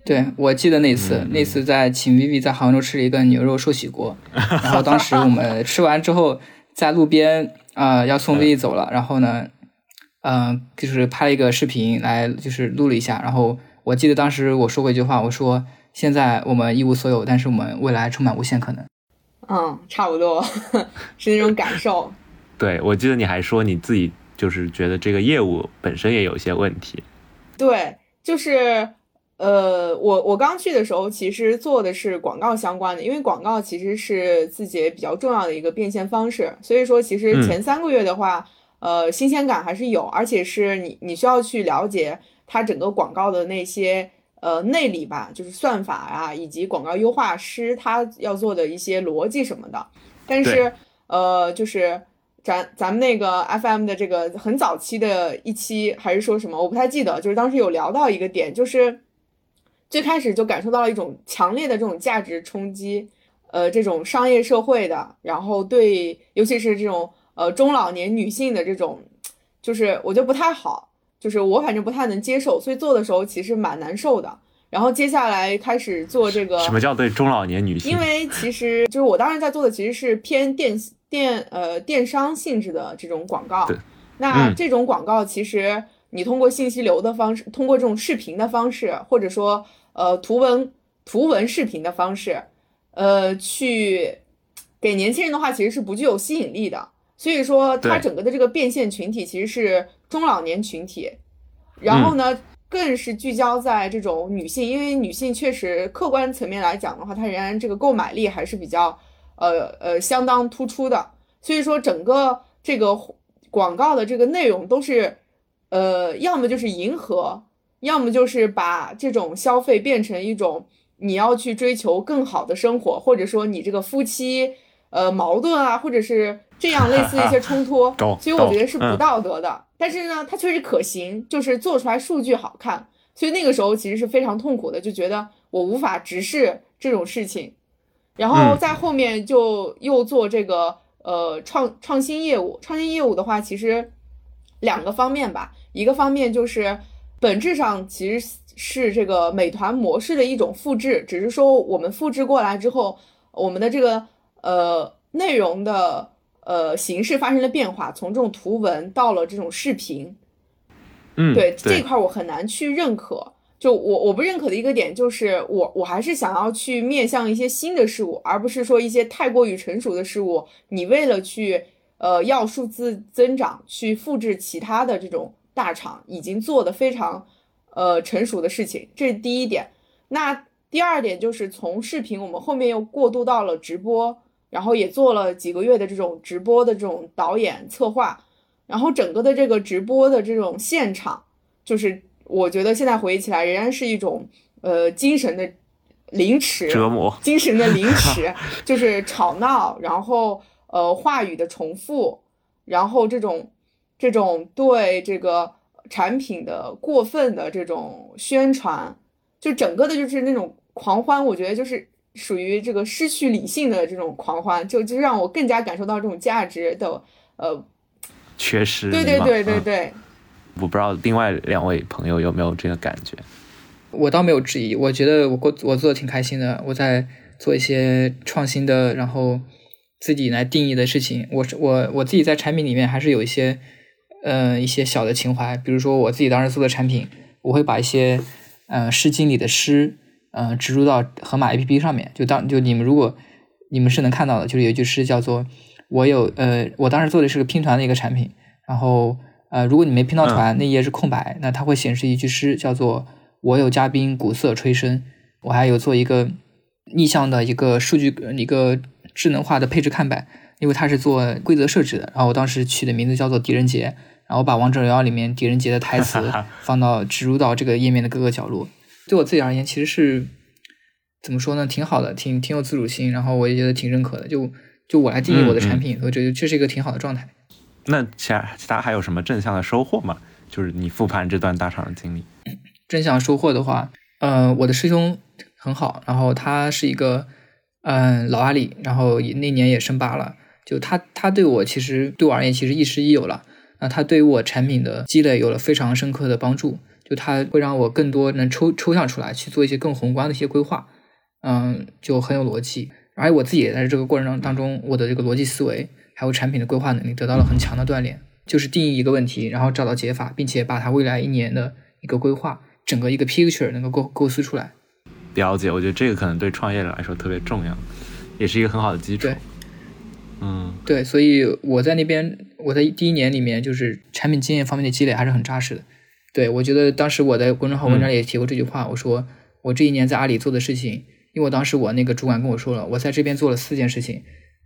[SPEAKER 2] 对，我记得那次，那次在请 Vivi 在杭州吃了一个牛肉寿喜锅，*laughs* 然后当时我们吃完之后，在路边啊要送 Vivi 走了，然后呢，嗯，就是拍了一个视频来，就是录了一下，然后我记得当时我说过一句话，我说现在我们一无所有，但是我们未来充满无限可能。
[SPEAKER 3] 嗯，差不多 *laughs* 是那种感受。*laughs*
[SPEAKER 1] 对，我记得你还说你自己就是觉得这个业务本身也有一些问题。
[SPEAKER 3] 对，就是呃，我我刚去的时候，其实做的是广告相关的，因为广告其实是字节比较重要的一个变现方式，所以说其实前三个月的话，呃，新鲜感还是有，而且是你你需要去了解它整个广告的那些呃内里吧，就是算法啊，以及广告优化师他要做的一些逻辑什么的。但是呃，就是咱咱们那个 FM 的这个很早期的一期，还是说什么，我不太记得，就是当时有聊到一个点，就是最开始就感受到了一种强烈的这种价值冲击，呃，这种商业社会的，然后对，尤其是这种呃中老年女性的这种，就是我觉得不太好，就是我反正不太能接受，所以做的时候其实蛮难受的。然后接下来开始做这个，
[SPEAKER 1] 什么叫对中老年女性？
[SPEAKER 3] 因为其实就是我当时在做的其实是偏电电呃电商性质的这种广告。
[SPEAKER 1] 对，
[SPEAKER 3] 那这种广告其实你通过信息流的方式，通过这种视频的方式，或者说呃图文图文视频的方式，呃去给年轻人的话其实是不具有吸引力的。所以说它整个的这个变现群体其实是中老年群体。然后呢？更是聚焦在这种女性，因为女性确实客观层面来讲的话，她仍然这个购买力还是比较，呃呃相当突出的。所以说整个这个广告的这个内容都是，呃，要么就是迎合，要么就是把这种消费变成一种你要去追求更好的生活，或者说你这个夫妻呃矛盾啊，或者是这样类似一些冲突，*laughs* 所以我觉得是不道德的。但是呢，它确实可行，就是做出来数据好看，所以那个时候其实是非常痛苦的，就觉得我无法直视这种事情，然后在后面就又做这个呃创创新业务，创新业务的话，其实两个方面吧，一个方面就是本质上其实是这个美团模式的一种复制，只是说我们复制过来之后，我们的这个呃内容的。呃，形式发生了变化，从这种图文到了这种视频，
[SPEAKER 1] 嗯，
[SPEAKER 3] 对这块我很难去认可。就我我不认可的一个点就是，我我还是想要去面向一些新的事物，而不是说一些太过于成熟的事物。你为了去呃要数字增长，去复制其他的这种大厂已经做的非常呃成熟的事情，这是第一点。那第二点就是从视频，我们后面又过渡到了直播。然后也做了几个月的这种直播的这种导演策划，然后整个的这个直播的这种现场，就是我觉得现在回忆起来仍然是一种呃精神的凌迟
[SPEAKER 1] 折磨，
[SPEAKER 3] 精神的凌迟，*laughs* 就是吵闹，然后呃话语的重复，然后这种这种对这个产品的过分的这种宣传，就整个的就是那种狂欢，我觉得就是。属于这个失去理性的这种狂欢，就就让我更加感受到这种价值的呃
[SPEAKER 1] 缺失。
[SPEAKER 3] 对对对对对。
[SPEAKER 1] 我不知道另外两位朋友有没有这个感觉。
[SPEAKER 2] 我倒没有质疑，我觉得我过我做的挺开心的。我在做一些创新的，然后自己来定义的事情。我是我我自己在产品里面还是有一些呃一些小的情怀，比如说我自己当时做的产品，我会把一些呃诗经里的诗。嗯，植入到盒马 APP 上面，就当就你们如果你们是能看到的，就是有一句诗叫做“我有呃，我当时做的是个拼团的一个产品，然后呃，如果你没拼到团，那页是空白，那它会显示一句诗，叫做“我有嘉宾鼓瑟吹笙”。我还有做一个逆向的一个数据一个智能化的配置看板，因为它是做规则设置的，然后我当时取的名字叫做狄仁杰，然后把王者荣耀里面狄仁杰的台词 *laughs* 放到植入到这个页面的各个角落。对我自己而言，其实是怎么说呢？挺好的，挺挺有自主性，然后我也觉得挺认可的。就就我来定义我的产品，我觉得这是一个挺好的状态。
[SPEAKER 1] 那其他其他还有什么正向的收获吗？就是你复盘这段大厂的经历。*coughs*
[SPEAKER 2] 正向收获的话，呃，我的师兄很好，然后他是一个嗯老阿里，然后那年也升八了。就他他对我其实对我而言其实亦师亦友了。那他对于我产品的积累有了非常深刻的帮助。就它会让我更多能抽抽象出来，去做一些更宏观的一些规划，嗯，就很有逻辑。而且我自己也在这个过程当当中，我的这个逻辑思维还有产品的规划能力得到了很强的锻炼。就是定义一个问题，然后找到解法，并且把它未来一年的一个规划，整个一个 picture 能够构构思出来。
[SPEAKER 1] 了解，我觉得这个可能对创业者来说特别重要，也是一个很好的基础。
[SPEAKER 2] 对，
[SPEAKER 1] 嗯，
[SPEAKER 2] 对，所以我在那边，我在第一年里面就是产品经验方面的积累还是很扎实的。对我觉得当时我在公众号文章里也提过这句话，我说我这一年在阿里做的事情，因为我当时我那个主管跟我说了，我在这边做了四件事情，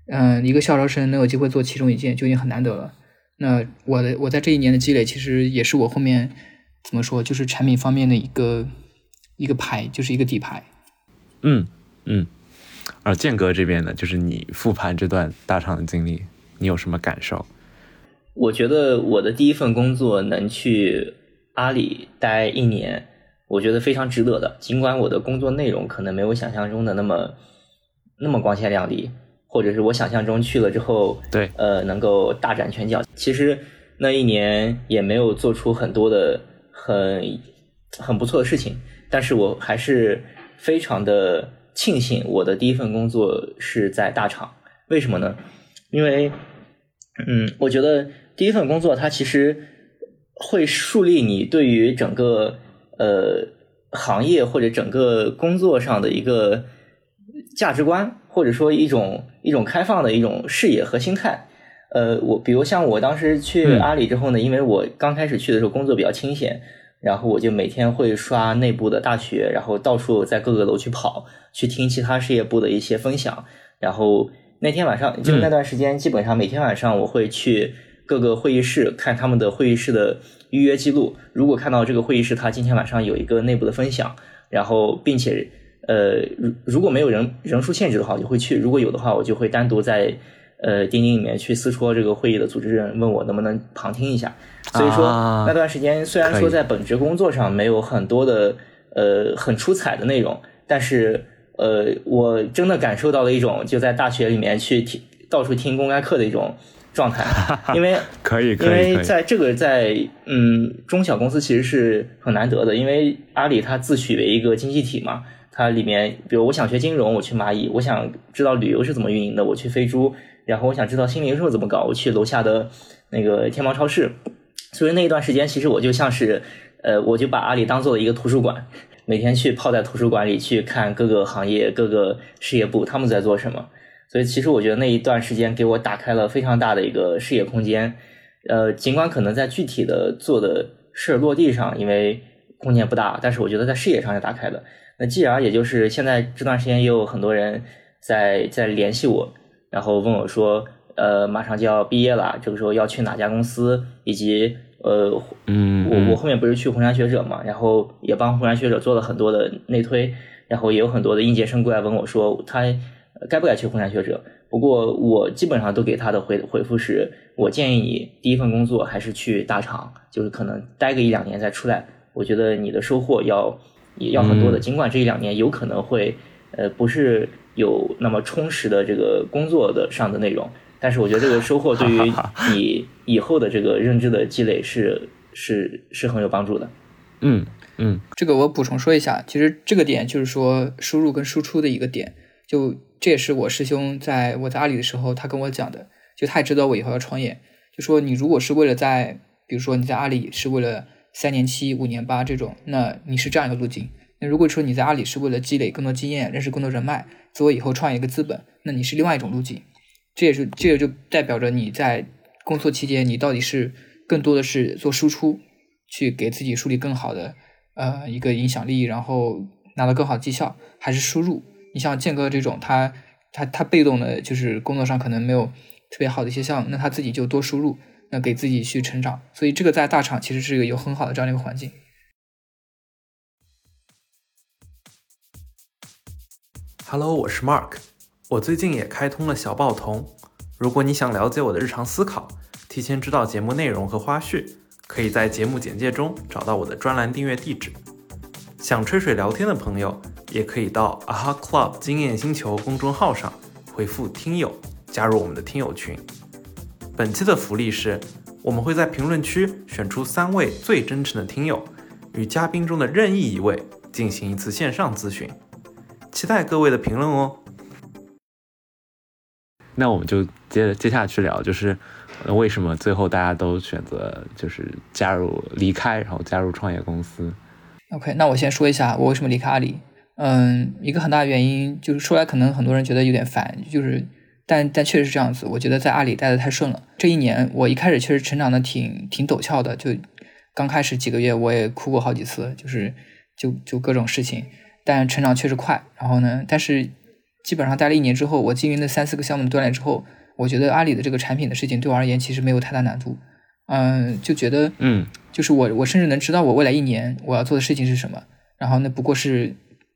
[SPEAKER 2] 嗯，一个校招生能有机会做其中一件就已经很难得了。那我的我在这一年的积累，其实也是我后面怎么说，就是产品方面的一个一个牌，就是一个底牌。
[SPEAKER 1] 嗯嗯，而建哥这边呢，就是你复盘这段大厂的经历，你有什么感受？
[SPEAKER 4] 我觉得我的第一份工作能去阿里待一年，我觉得非常值得的。尽管我的工作内容可能没有想象中的那么那么光鲜亮丽。或者是我想象中去了之后，
[SPEAKER 1] 对，
[SPEAKER 4] 呃，能够大展拳脚。其实那一年也没有做出很多的很很不错的事情，但是我还是非常的庆幸我的第一份工作是在大厂。为什么呢？因为，嗯，我觉得第一份工作它其实会树立你对于整个呃行业或者整个工作上的一个价值观。或者说一种一种开放的一种视野和心态，呃，我比如像我当时去阿里之后呢，因为我刚开始去的时候工作比较清闲，然后我就每天会刷内部的大学，然后到处在各个楼去跑，去听其他事业部的一些分享。然后那天晚上就那段时间，基本上每天晚上我会去各个会议室看他们的会议室的预约记录。如果看到这个会议室他今天晚上有一个内部的分享，然后并且。呃，如如果没有人人数限制的话，我就会去；如果有的话，我就会单独在呃钉钉里面去私戳这个会议的组织人，问我能不能旁听一下。所以说那段时间虽然说在本职工作上没有很多的呃很出彩的内容，但是呃我真的感受到了一种就在大学里面去听到处听公开课的一种状态，*laughs* 因为
[SPEAKER 1] 可以，
[SPEAKER 4] 因为在这个在嗯中小公司其实是很难得的，因为阿里它自诩为一个经济体嘛。它里面，比如我想学金融，我去蚂蚁；我想知道旅游是怎么运营的，我去飞猪；然后我想知道新零售怎么搞，我去楼下的那个天猫超市。所以那一段时间，其实我就像是，呃，我就把阿里当做了一个图书馆，每天去泡在图书馆里去看各个行业、各个事业部他们在做什么。所以其实我觉得那一段时间给我打开了非常大的一个视野空间。呃，尽管可能在具体的做的事儿落地上，因为空间不大，但是我觉得在视野上是打开的。那继而，也就是现在这段时间，也有很多人在在联系我，然后问我说，呃，马上就要毕业了，这个时候要去哪家公司，以及呃，
[SPEAKER 1] 嗯，
[SPEAKER 4] 我我后面不是去红杉学者嘛，然后也帮红杉学者做了很多的内推，然后也有很多的应届生过来问我说，他该不该去红山学者？不过我基本上都给他的回回复是，我建议你第一份工作还是去大厂，就是可能待个一两年再出来，我觉得你的收获要。也要很多的，尽管这一两年有可能会，呃，不是有那么充实的这个工作的上的内容，但是我觉得这个收获对于你以后的这个认知的积累是 *laughs* 是是很有帮助的。
[SPEAKER 1] 嗯嗯，
[SPEAKER 2] 这个我补充说一下，其实这个点就是说输入跟输出的一个点，就这也是我师兄在我在阿里的时候他跟我讲的，就他也知道我以后要创业，就说你如果是为了在，比如说你在阿里是为了。三年七、五年八这种，那你是这样一个路径。那如果说你在阿里是为了积累更多经验、认识更多人脉，作为以后创业一个资本，那你是另外一种路径。这也是这个就代表着你在工作期间，你到底是更多的是做输出，去给自己树立更好的呃一个影响力，然后拿到更好的绩效，还是输入？你像建哥这种，他他他被动的，就是工作上可能没有特别好的一些项目，那他自己就多输入。那给自己去成长，所以这个在大厂其实是一个有很好的这样的一个环境。
[SPEAKER 1] Hello，我是 Mark，我最近也开通了小报童。如果你想了解我的日常思考，提前知道节目内容和花絮，可以在节目简介中找到我的专栏订阅地址。想吹水聊天的朋友，也可以到 Aha Club 经验星球公众号上回复“听友”，加入我们的听友群。本期的福利是，我们会在评论区选出三位最真诚的听友，与嘉宾中的任意一位进行一次线上咨询，期待各位的评论哦。那我们就接接下去聊，就是为什么最后大家都选择就是加入离开，然后加入创业公司。
[SPEAKER 2] OK，那我先说一下我为什么离开阿里。嗯，一个很大的原因就是说来可能很多人觉得有点烦，就是但但确实是这样子，我觉得在阿里待的太顺了。这一年我一开始确实成长的挺挺陡峭的，就刚开始几个月我也哭过好几次，就是就就各种事情，但成长确实快。然后呢，但是基本上待了一年之后，我经营了三四个项目的锻炼之后，我觉得阿里的这个产品的事情对我而言其实没有太大难度。嗯，就觉得
[SPEAKER 1] 嗯，
[SPEAKER 2] 就是我我甚至能知道我未来一年我要做的事情是什么，然后那不过是。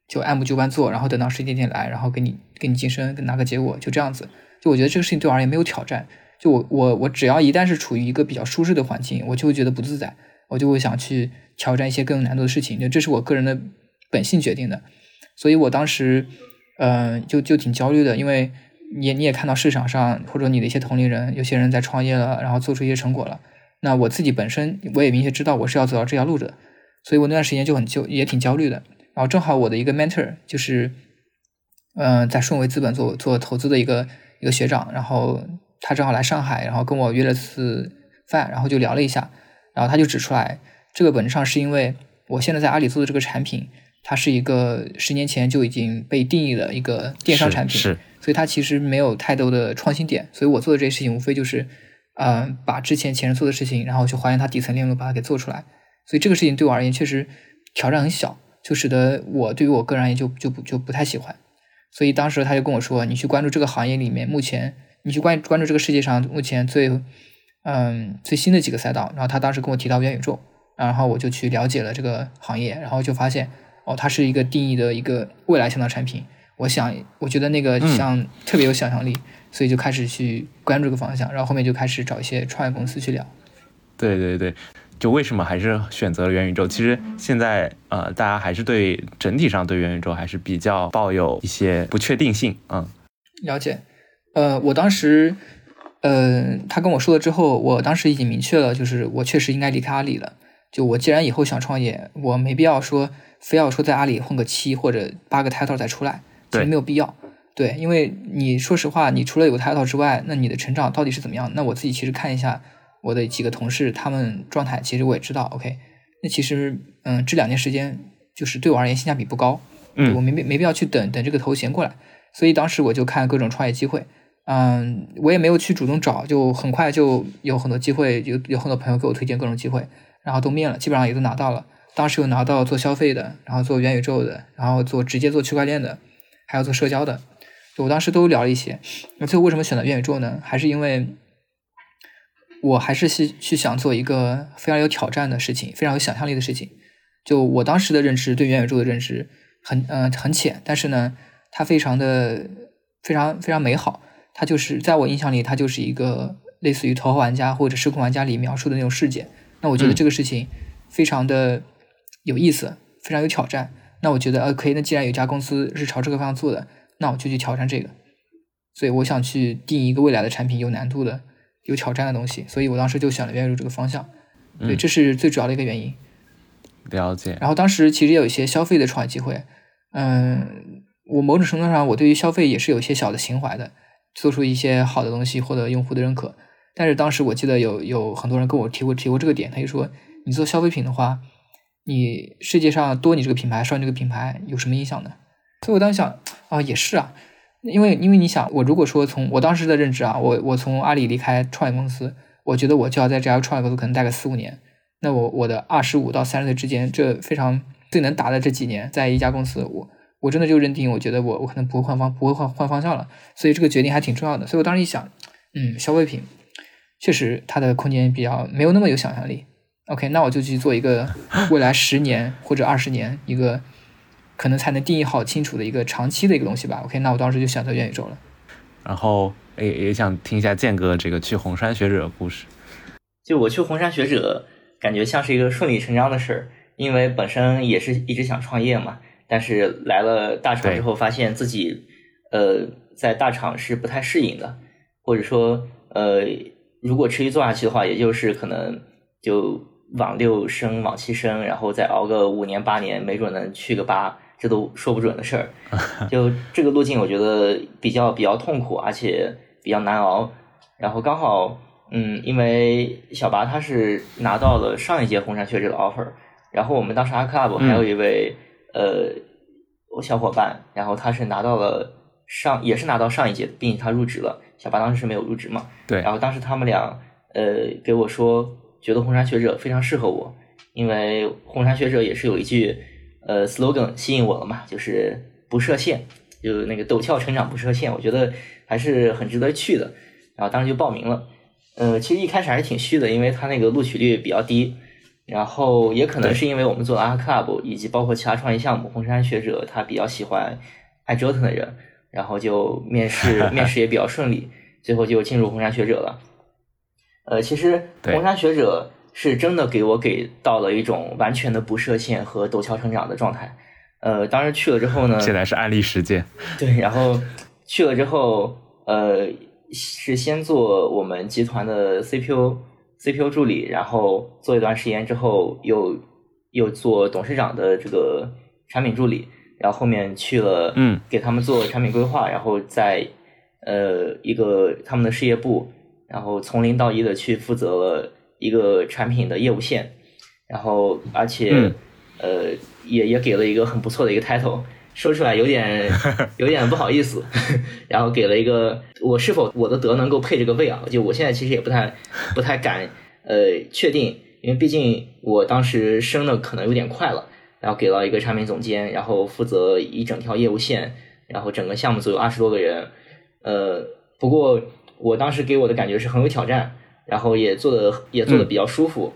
[SPEAKER 2] 就按部就班做，然后等到时间点来，然后给你给你晋升，拿个结果，就这样子。就我觉得这个事情对我而言没有挑战。就我我我只要一旦是处于一个比较舒适的环境，我就会觉得不自在，我就会想去挑战一些更有难度的事情。就这是我个人的本性决定的。所以我当时，嗯，就就挺焦虑的，因为你你也看到市场上或者你的一些同龄人，有些人在创业了，然后做出一些成果了。那我自己本身我也明确知道我是要走到这条路的，所以我那段时间就很就，也挺焦虑的。然后正好我的一个 mentor 就是，嗯，在顺为资本做做投资的一个一个学长，然后他正好来上海，然后跟我约了次饭，然后就聊了一下，然后他就指出来，这个本质上是因为我现在在阿里做的这个产品，它是一个十年前就已经被定义的一个电商产品，
[SPEAKER 1] 是，
[SPEAKER 2] 所以它其实没有太多的创新点，所以我做的这些事情无非就是，嗯，把之前前人做的事情，然后去还原它底层链路，把它给做出来，所以这个事情对我而言确实挑战很小。就使得我对于我个人而言就就不就不太喜欢，所以当时他就跟我说：“你去关注这个行业里面目前，你去关关注这个世界上目前最嗯最新的几个赛道。”然后他当时跟我提到元宇宙，然后我就去了解了这个行业，然后就发现哦，它是一个定义的一个未来性的产品。我想，我觉得那个像特别有想象力，所以就开始去关注这个方向，然后后面就开始找一些创业公司去聊。
[SPEAKER 1] 对对对。就为什么还是选择了元宇宙？其实现在呃，大家还是对整体上对元宇宙还是比较抱有一些不确定性。嗯，
[SPEAKER 2] 了解。呃，我当时，呃，他跟我说了之后，我当时已经明确了，就是我确实应该离开阿里了。就我既然以后想创业，我没必要说非要说在阿里混个七或者八个 title 再出来，其实没有必要。对，因为你说实话，你除了有 title 之外，那你的成长到底是怎么样？那我自己其实看一下。我的几个同事，他们状态其实我也知道，OK，那其实，嗯，这两年时间就是对我而言性价比不高，
[SPEAKER 1] 嗯，
[SPEAKER 2] 我没没没必要去等等这个头衔过来，所以当时我就看各种创业机会，嗯，我也没有去主动找，就很快就有很多机会，有有很多朋友给我推荐各种机会，然后都面了，基本上也都拿到了。当时有拿到做消费的，然后做元宇宙的，然后做直接做区块链的，还有做社交的，我当时都聊了一些。那最后为什么选择元宇宙呢？还是因为。我还是去去想做一个非常有挑战的事情，非常有想象力的事情。就我当时的认知，对元宇宙的认知很呃很浅，但是呢，它非常的非常非常美好。它就是在我印象里，它就是一个类似于《头号玩家》或者《失控玩家》里描述的那种世界。那我觉得这个事情非常的有意思，非常有挑战。那我觉得呃可以，那既然有家公司是朝这个方向做的，那我就去挑战这个。所以我想去定一个未来的产品，有难度的。有挑战的东西，所以我当时就选了元宇宙这个方向，对，这是最主要的一个原因。
[SPEAKER 1] 了解。
[SPEAKER 2] 然后当时其实也有一些消费的创业机会，嗯，我某种程度上我对于消费也是有一些小的情怀的，做出一些好的东西获得用户的认可。但是当时我记得有有很多人跟我提过提过这个点，他就说你做消费品的话，你世界上多你这个品牌少你这个品牌有什么影响呢？所以我当时想啊，也是啊。因为，因为你想，我如果说从我当时的认知啊，我我从阿里离开创业公司，我觉得我就要在这家创业公司可能待个四五年。那我我的二十五到三十岁之间，这非常最能打的这几年，在一家公司，我我真的就认定，我觉得我我可能不会换方，不会换换方向了。所以这个决定还挺重要的。所以我当时一想，嗯，消费品确实它的空间比较没有那么有想象力。OK，那我就去做一个未来十年或者二十年一个。可能才能定义好清楚的一个长期的一个东西吧。OK，那我当时就选择元宇宙了。
[SPEAKER 1] 然后也也想听一下建哥这个去红山学者的故事。
[SPEAKER 4] 就我去红山学者，感觉像是一个顺理成章的事儿，因为本身也是一直想创业嘛。但是来了大厂之后，发现自己呃在大厂是不太适应的，或者说呃如果持续做下去的话，也就是可能就往六升往七升，然后再熬个五年八年，没准能去个八。这都说不准的事儿，*laughs* 就这个路径，我觉得比较比较痛苦，而且比较难熬。然后刚好，嗯，因为小拔他是拿到了上一届红杉学者的 offer，然后我们当时阿 club 还有一位呃小伙伴，然后他是拿到了上也是拿到上一届，并且他入职了。小八当时是没有入职嘛？
[SPEAKER 1] 对。
[SPEAKER 4] 然后当时他们俩呃给我说，觉得红杉学者非常适合我，因为红杉学者也是有一句呃 slogan 吸引我了嘛，就是不设限，就那个陡峭成长不设限，我觉得还是很值得去的。然后当时就报名了。呃，其实一开始还是挺虚的，因为他那个录取率比较低。然后也可能是因为我们做阿 club 以及包括其他创业项目，红杉学者他比较喜欢爱折腾的人，然后就面试 *laughs* 面试也比较顺利，最后就进入红杉学者了。呃，其实红杉学者是真的给我给到了一种完全的不设限和陡峭成长的状态。呃，当时去了之后呢，*laughs*
[SPEAKER 1] 现在是案例实践。
[SPEAKER 4] 对，然后去了之后，呃，是先做我们集团的 CPU。CPU 助理，然后做一段时间之后，又又做董事长的这个产品助理，然后后面去了，
[SPEAKER 1] 嗯，
[SPEAKER 4] 给他们做产品规划，然后在呃一个他们的事业部，然后从零到一的去负责了一个产品的业务线，然后而且呃也也给了一个很不错的一个 title。说出来有点 *laughs* 有点不好意思，然后给了一个我是否我的德能够配这个位啊？就我现在其实也不太不太敢呃确定，因为毕竟我当时升的可能有点快了，然后给到一个产品总监，然后负责一整条业务线，然后整个项目组有二十多个人，呃，不过我当时给我的感觉是很有挑战，然后也做的也做的比较舒服，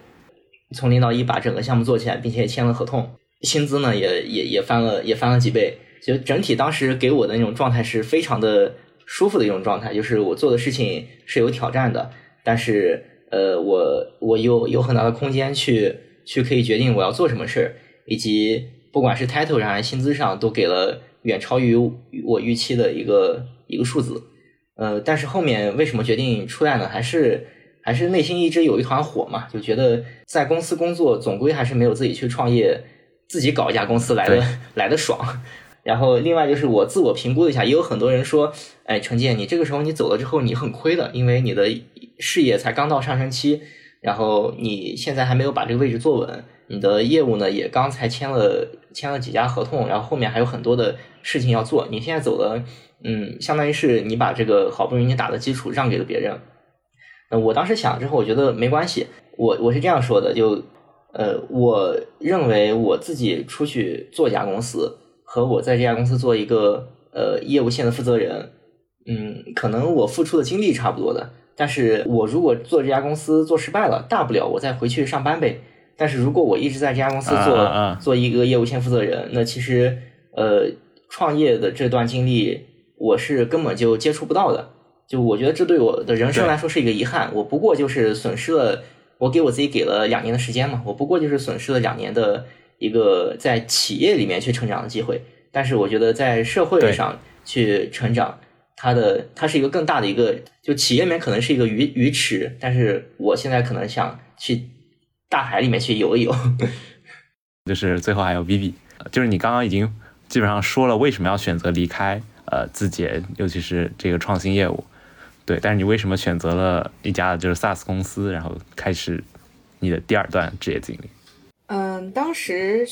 [SPEAKER 4] 从零到一把整个项目做起来，并且签了合同。薪资呢也也也翻了也翻了几倍，就整体当时给我的那种状态是非常的舒服的一种状态，就是我做的事情是有挑战的，但是呃我我有有很大的空间去去可以决定我要做什么事儿，以及不管是 title 上还是薪资上都给了远超于我预期的一个一个数字，呃但是后面为什么决定出来呢？还是还是内心一直有一团火嘛，就觉得在公司工作总归还是没有自己去创业。自己搞一家公司来的来的爽，然后另外就是我自我评估了一下，也有很多人说，哎，陈建，你这个时候你走了之后你很亏的，因为你的事业才刚到上升期，然后你现在还没有把这个位置坐稳，你的业务呢也刚才签了签了几家合同，然后后面还有很多的事情要做，你现在走了，嗯，相当于是你把这个好不容易你打的基础让给了别人。那我当时想之后，我觉得没关系，我我是这样说的，就。呃，我认为我自己出去做一家公司，和我在这家公司做一个呃业务线的负责人，嗯，可能我付出的精力差不多的。但是我如果做这家公司做失败了，大不了我再回去上班呗。但是如果我一直在这家公司做做一个业务线负责人，那其实呃创业的这段经历我是根本就接触不到的。就我觉得这对我的人生来说是一个遗憾。我不过就是损失了。我给我自己给了两年的时间嘛，我不过就是损失了两年的一个在企业里面去成长的机会。但是我觉得在社会上去成长，它的它是一个更大的一个，就企业里面可能是一个鱼鱼池，但是我现在可能想去大海里面去游一游。*laughs*
[SPEAKER 1] 就是最后还有 Vivi，就是你刚刚已经基本上说了为什么要选择离开呃字节，尤其是这个创新业务。对，但是你为什么选择了一家就是 SaaS 公司，然后开始你的第二段职业经历？
[SPEAKER 3] 嗯，当时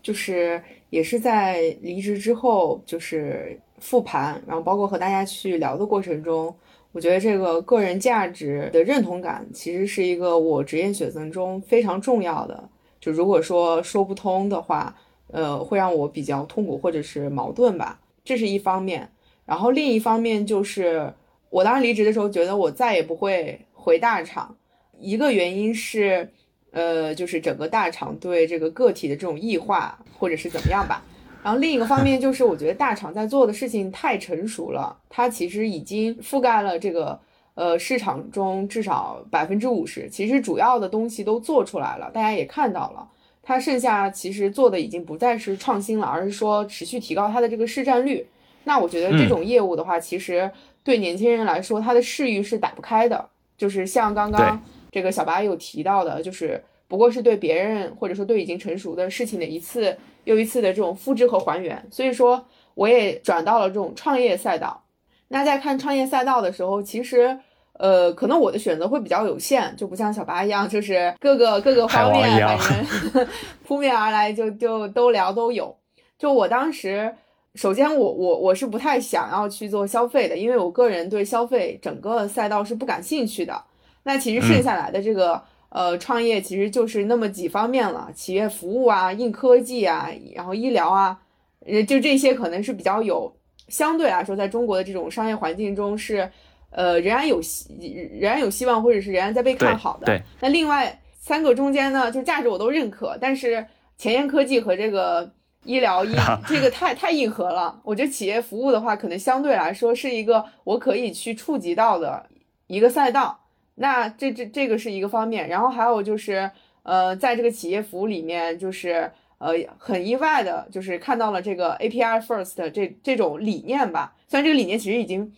[SPEAKER 3] 就是也是在离职之后，就是复盘，然后包括和大家去聊的过程中，我觉得这个个人价值的认同感其实是一个我职业选择中非常重要的。就如果说说不通的话，呃，会让我比较痛苦或者是矛盾吧，这是一方面。然后另一方面就是。我当时离职的时候，觉得我再也不会回大厂。一个原因是，呃，就是整个大厂对这个个体的这种异化，或者是怎么样吧。然后另一个方面就是，我觉得大厂在做的事情太成熟了，它其实已经覆盖了这个呃市场中至少百分之五十，其实主要的东西都做出来了，大家也看到了。它剩下其实做的已经不再是创新了，而是说持续提高它的这个市占率。那我觉得这种业务的话，其实。对年轻人来说，他的视域是打不开的。就是像刚刚这个小白有提到的，就是不过是对别人或者说对已经成熟的事情的一次又一次的这种复制和还原。所以说，我也转到了这种创业赛道。那在看创业赛道的时候，其实呃，可能我的选择会比较有限，就不像小白一样，就是各个各个方面反正 *laughs* 扑面而来，就就都聊都有。就我当时。首先我我我是不太想要去做消费的，因为我个人对消费整个赛道是不感兴趣的。那其实剩下来的这个。呃，创业其实就是那么几方面了，企业服务啊，硬科技啊，然后医疗啊，呃，就这些可能是比较有相对来说，在中国的这种商业环境中是，呃，仍然有希，仍然有希望，或者是仍然在被看好的。那另外三个中间呢，就价值我都认可，但是前沿科技和这个医疗医 *laughs* 这个太太硬核了。我觉得企业服务的话，可能相对来说是一个我可以去触及到的一个赛道。那这这这个是一个方面，然后还有就是，呃，在这个企业服务里面，就是呃很意外的，就是看到了这个 API First 这这种理念吧。虽然这个理念其实已经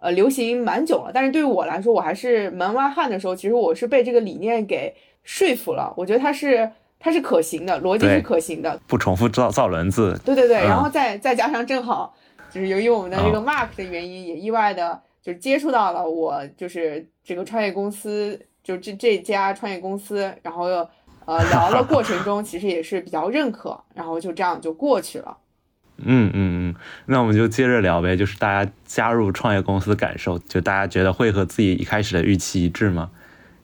[SPEAKER 3] 呃流行蛮久了，但是对于我来说，我还是门外汉的时候，其实我是被这个理念给说服了。我觉得它是它是可行的，逻辑是可行的，
[SPEAKER 1] 不重复造造轮子。
[SPEAKER 3] 对对对，然后再再加上正好就是由于我们的这个 Mark 的原因，也意外的。就接触到了我，就是这个创业公司，就这这家创业公司，然后呃聊了过程中，*laughs* 其实也是比较认可，然后就这样就过去了。*laughs*
[SPEAKER 1] 嗯嗯嗯，那我们就接着聊呗，就是大家加入创业公司的感受，就大家觉得会和自己一开始的预期一致吗？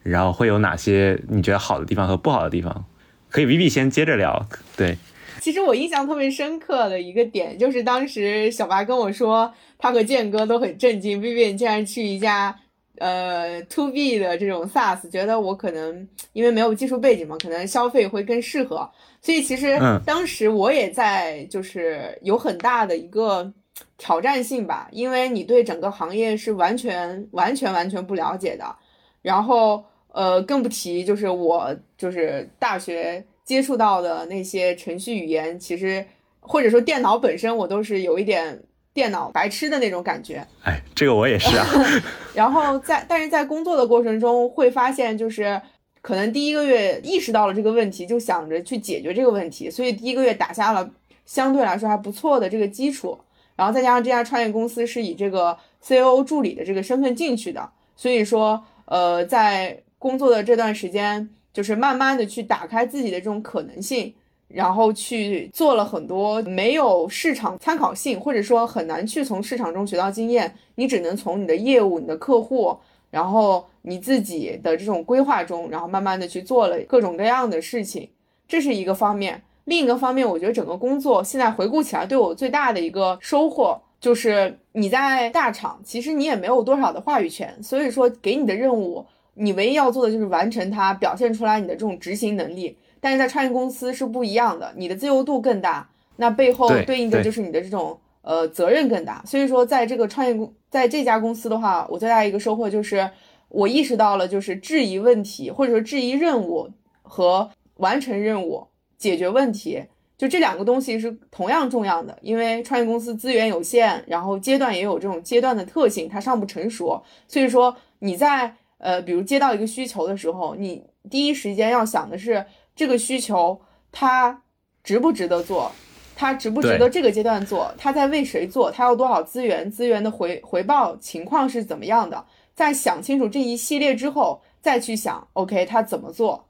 [SPEAKER 1] 然后会有哪些你觉得好的地方和不好的地方？可以 V B 先接着聊，对。
[SPEAKER 3] 其实我印象特别深刻的一个点，就是当时小白跟我说，他和建哥都很震惊，Vivian 竟然去一家呃 To B 的这种 SaaS，觉得我可能因为没有技术背景嘛，可能消费会更适合。所以其实当时我也在，就是有很大的一个挑战性吧，因为你对整个行业是完全完全完全不了解的，然后呃更不提就是我就是大学。接触到的那些程序语言，其实或者说电脑本身，我都是有一点电脑白痴的那种感觉。
[SPEAKER 1] 哎，这个我也是啊。*laughs*
[SPEAKER 3] 然后在但是在工作的过程中，会发现就是可能第一个月意识到了这个问题，就想着去解决这个问题，所以第一个月打下了相对来说还不错的这个基础。然后再加上这家创业公司是以这个 COO 助理的这个身份进去的，所以说呃，在工作的这段时间。就是慢慢的去打开自己的这种可能性，然后去做了很多没有市场参考性，或者说很难去从市场中学到经验，你只能从你的业务、你的客户，然后你自己的这种规划中，然后慢慢的去做了各种各样的事情，这是一个方面。另一个方面，我觉得整个工作现在回顾起来，对我最大的一个收获就是你在大厂，其实你也没有多少的话语权，所以说给你的任务。你唯一要做的就是完成它，表现出来你的这种执行能力。但是在创业公司是不一样的，你的自由度更大，那背后对应的就是你的这种呃责任更大。所以说，在这个创业公，在这家公司的话，我最大一个收获就是我意识到了，就是质疑问题或者说质疑任务和完成任务、解决问题，就这两个东西是同样重要的。因为创业公司资源有限，然后阶段也有这种阶段的特性，它尚不成熟，所以说你在。呃，比如接到一个需求的时候，你第一时间要想的是这个需求它值不值得做，它值不值得这个阶段做，它在为谁做，它要多少资源，资源的回回报情况是怎么样的？在想清楚这一系列之后，再去想，OK，他怎么做？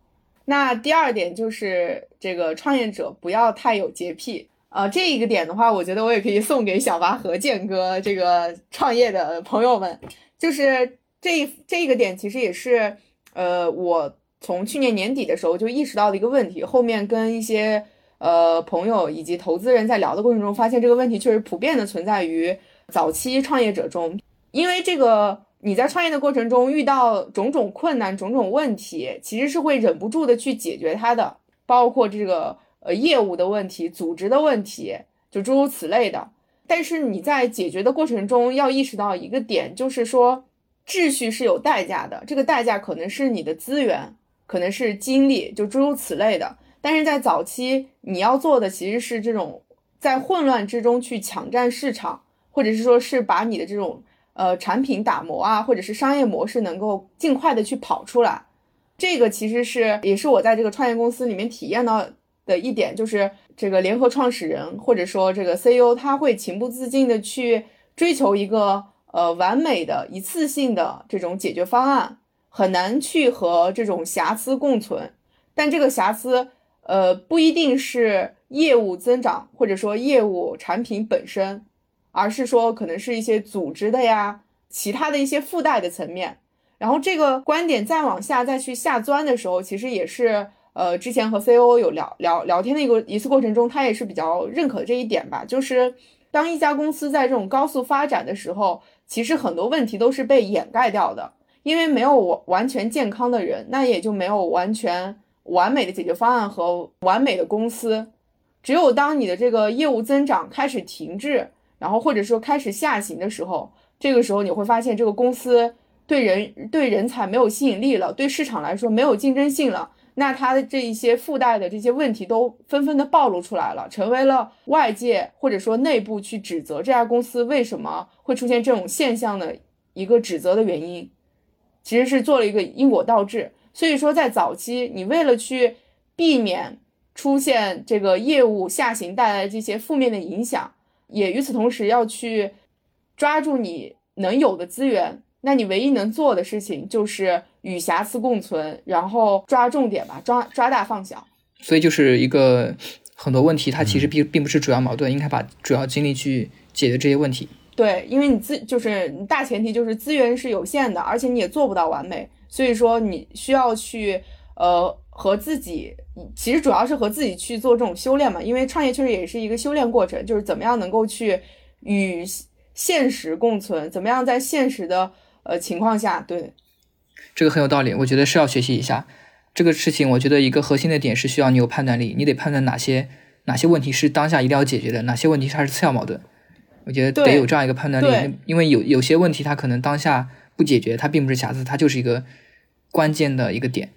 [SPEAKER 3] 那第二点就是这个创业者不要太有洁癖呃，这一个点的话，我觉得我也可以送给小八和建哥这个创业的朋友们，就是。这这个点其实也是，呃，我从去年年底的时候就意识到的一个问题。后面跟一些呃朋友以及投资人在聊的过程中，发现这个问题确实普遍的存在于早期创业者中。因为这个你在创业的过程中遇到种种困难、种种问题，其实是会忍不住的去解决它的，包括这个呃业务的问题、组织的问题，就诸如此类的。但是你在解决的过程中要意识到一个点，就是说。秩序是有代价的，这个代价可能是你的资源，可能是精力，就诸如此类的。但是在早期，你要做的其实是这种在混乱之中去抢占市场，或者是说是把你的这种呃产品打磨啊，或者是商业模式能够尽快的去跑出来。这个其实是也是我在这个创业公司里面体验到的一点，就是这个联合创始人或者说这个 CEO 他会情不自禁的去追求一个。呃，完美的一次性的这种解决方案很难去和这种瑕疵共存，但这个瑕疵，呃，不一定是业务增长，或者说业务产品本身，而是说可能是一些组织的呀，其他的一些附带的层面。然后这个观点再往下再去下钻的时候，其实也是呃，之前和 COO 有聊聊聊天的一个一次过程中，他也是比较认可这一点吧，就是当一家公司在这种高速发展的时候，其实很多问题都是被掩盖掉的，因为没有完完全健康的人，那也就没有完全完美的解决方案和完美的公司。只有当你的这个业务增长开始停滞，然后或者说开始下行的时候，这个时候你会发现这个公司。对人对人才没有吸引力了，对市场来说没有竞争性了，那它的这一些附带的这些问题都纷纷的暴露出来了，成为了外界或者说内部去指责这家公司为什么会出现这种现象的一个指责的原因，其实是做了一个因果倒置。所以说，在早期，你为了去避免出现这个业务下行带来的这些负面的影响，也与此同时要去抓住你能有的资源。那你唯一能做的事情就是与瑕疵共存，然后抓重点吧，抓抓大放小。
[SPEAKER 2] 所以就是一个很多问题，它其实并并不是主要矛盾，应该把主要精力去解决这些问题。
[SPEAKER 3] 对，因为你资就是大前提就是资源是有限的，而且你也做不到完美，所以说你需要去呃和自己，其实主要是和自己去做这种修炼嘛。因为创业确实也是一个修炼过程，就是怎么样能够去与现实共存，怎么样在现实的。呃，情况下，对，
[SPEAKER 2] 这个很有道理，我觉得是要学习一下这个事情。我觉得一个核心的点是需要你有判断力，你得判断哪些哪些问题是当下一定要解决的，哪些问题它是次要矛盾。我觉得得有这样一个判断力，因为有有些问题它可能当下不解决，它并不是瑕疵，它就是一个关键的一个点。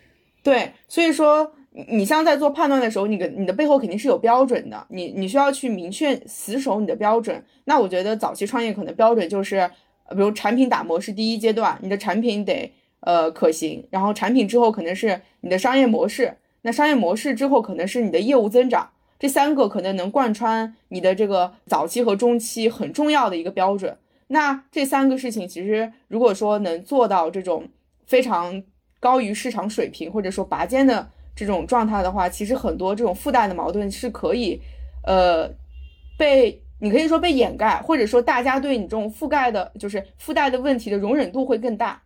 [SPEAKER 3] 对，所以说你像在做判断的时候，你的你的背后肯定是有标准的，你你需要去明确死守你的标准。那我觉得早期创业可能标准就是。比如产品打磨是第一阶段，你的产品得呃可行，然后产品之后可能是你的商业模式，那商业模式之后可能是你的业务增长，这三个可能能贯穿你的这个早期和中期很重要的一个标准。那这三个事情其实如果说能做到这种非常高于市场水平或者说拔尖的这种状态的话，其实很多这种附带的矛盾是可以呃被。你可以说被掩盖，或者说大家对你这种覆盖的，就是附带的问题的容忍度会更大。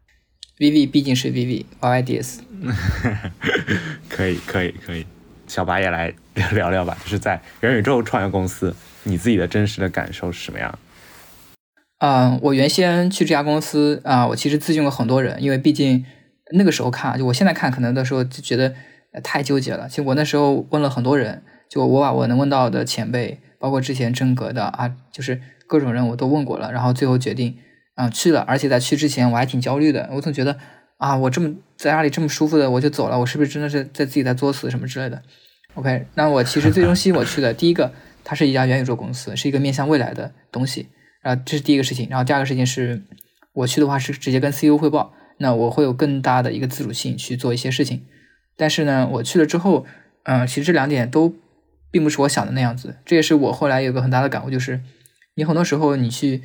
[SPEAKER 2] VV 毕竟是 VV，YYDS。*laughs*
[SPEAKER 1] 可以可以可以，小白也来聊聊吧，就是在元宇宙创业公司，你自己的真实的感受是什么样？
[SPEAKER 2] 嗯，我原先去这家公司啊，我其实咨询过很多人，因为毕竟那个时候看，就我现在看，可能的时候就觉得太纠结了。其实我那时候问了很多人，就我把我能问到的前辈。包括之前真格的啊，就是各种人我都问过了，然后最后决定啊去了，而且在去之前我还挺焦虑的，我总觉得啊我这么在家里这么舒服的我就走了，我是不是真的是在自己在作死什么之类的？OK，那我其实最终吸引我去的第一个，它是一家元宇宙公司，是一个面向未来的东西啊，这是第一个事情。然后第二个事情是我去的话是直接跟 CEO 汇报，那我会有更大的一个自主性去做一些事情。但是呢，我去了之后，嗯，其实这两点都。并不是我想的那样子，这也是我后来有个很大的感悟，就是你很多时候你去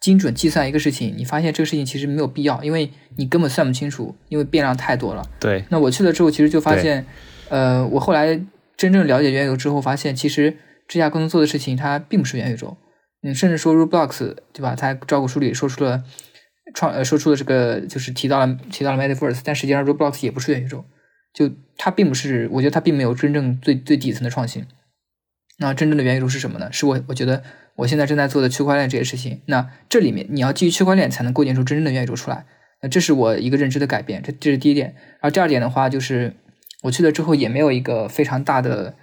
[SPEAKER 2] 精准计算一个事情，你发现这个事情其实没有必要，因为你根本算不清楚，因为变量太多了。
[SPEAKER 1] 对。
[SPEAKER 2] 那我去了之后，其实就发现，呃，我后来真正了解元宇宙之后，发现其实这家公司做的事情它并不是元宇宙。嗯，甚至说 Roblox 对吧？他招股书里说出了创呃说出了这个就是提到了提到了 Metaverse，但实际上 Roblox 也不是元宇宙，就它并不是，我觉得它并没有真正最最底层的创新。那真正的元宇宙是什么呢？是我我觉得我现在正在做的区块链这些事情。那这里面你要基于区块链才能构建出真正的元宇宙出来。那这是我一个认知的改变，这这是第一点。然后第二点的话，就是我去了之后也没有一个非常大的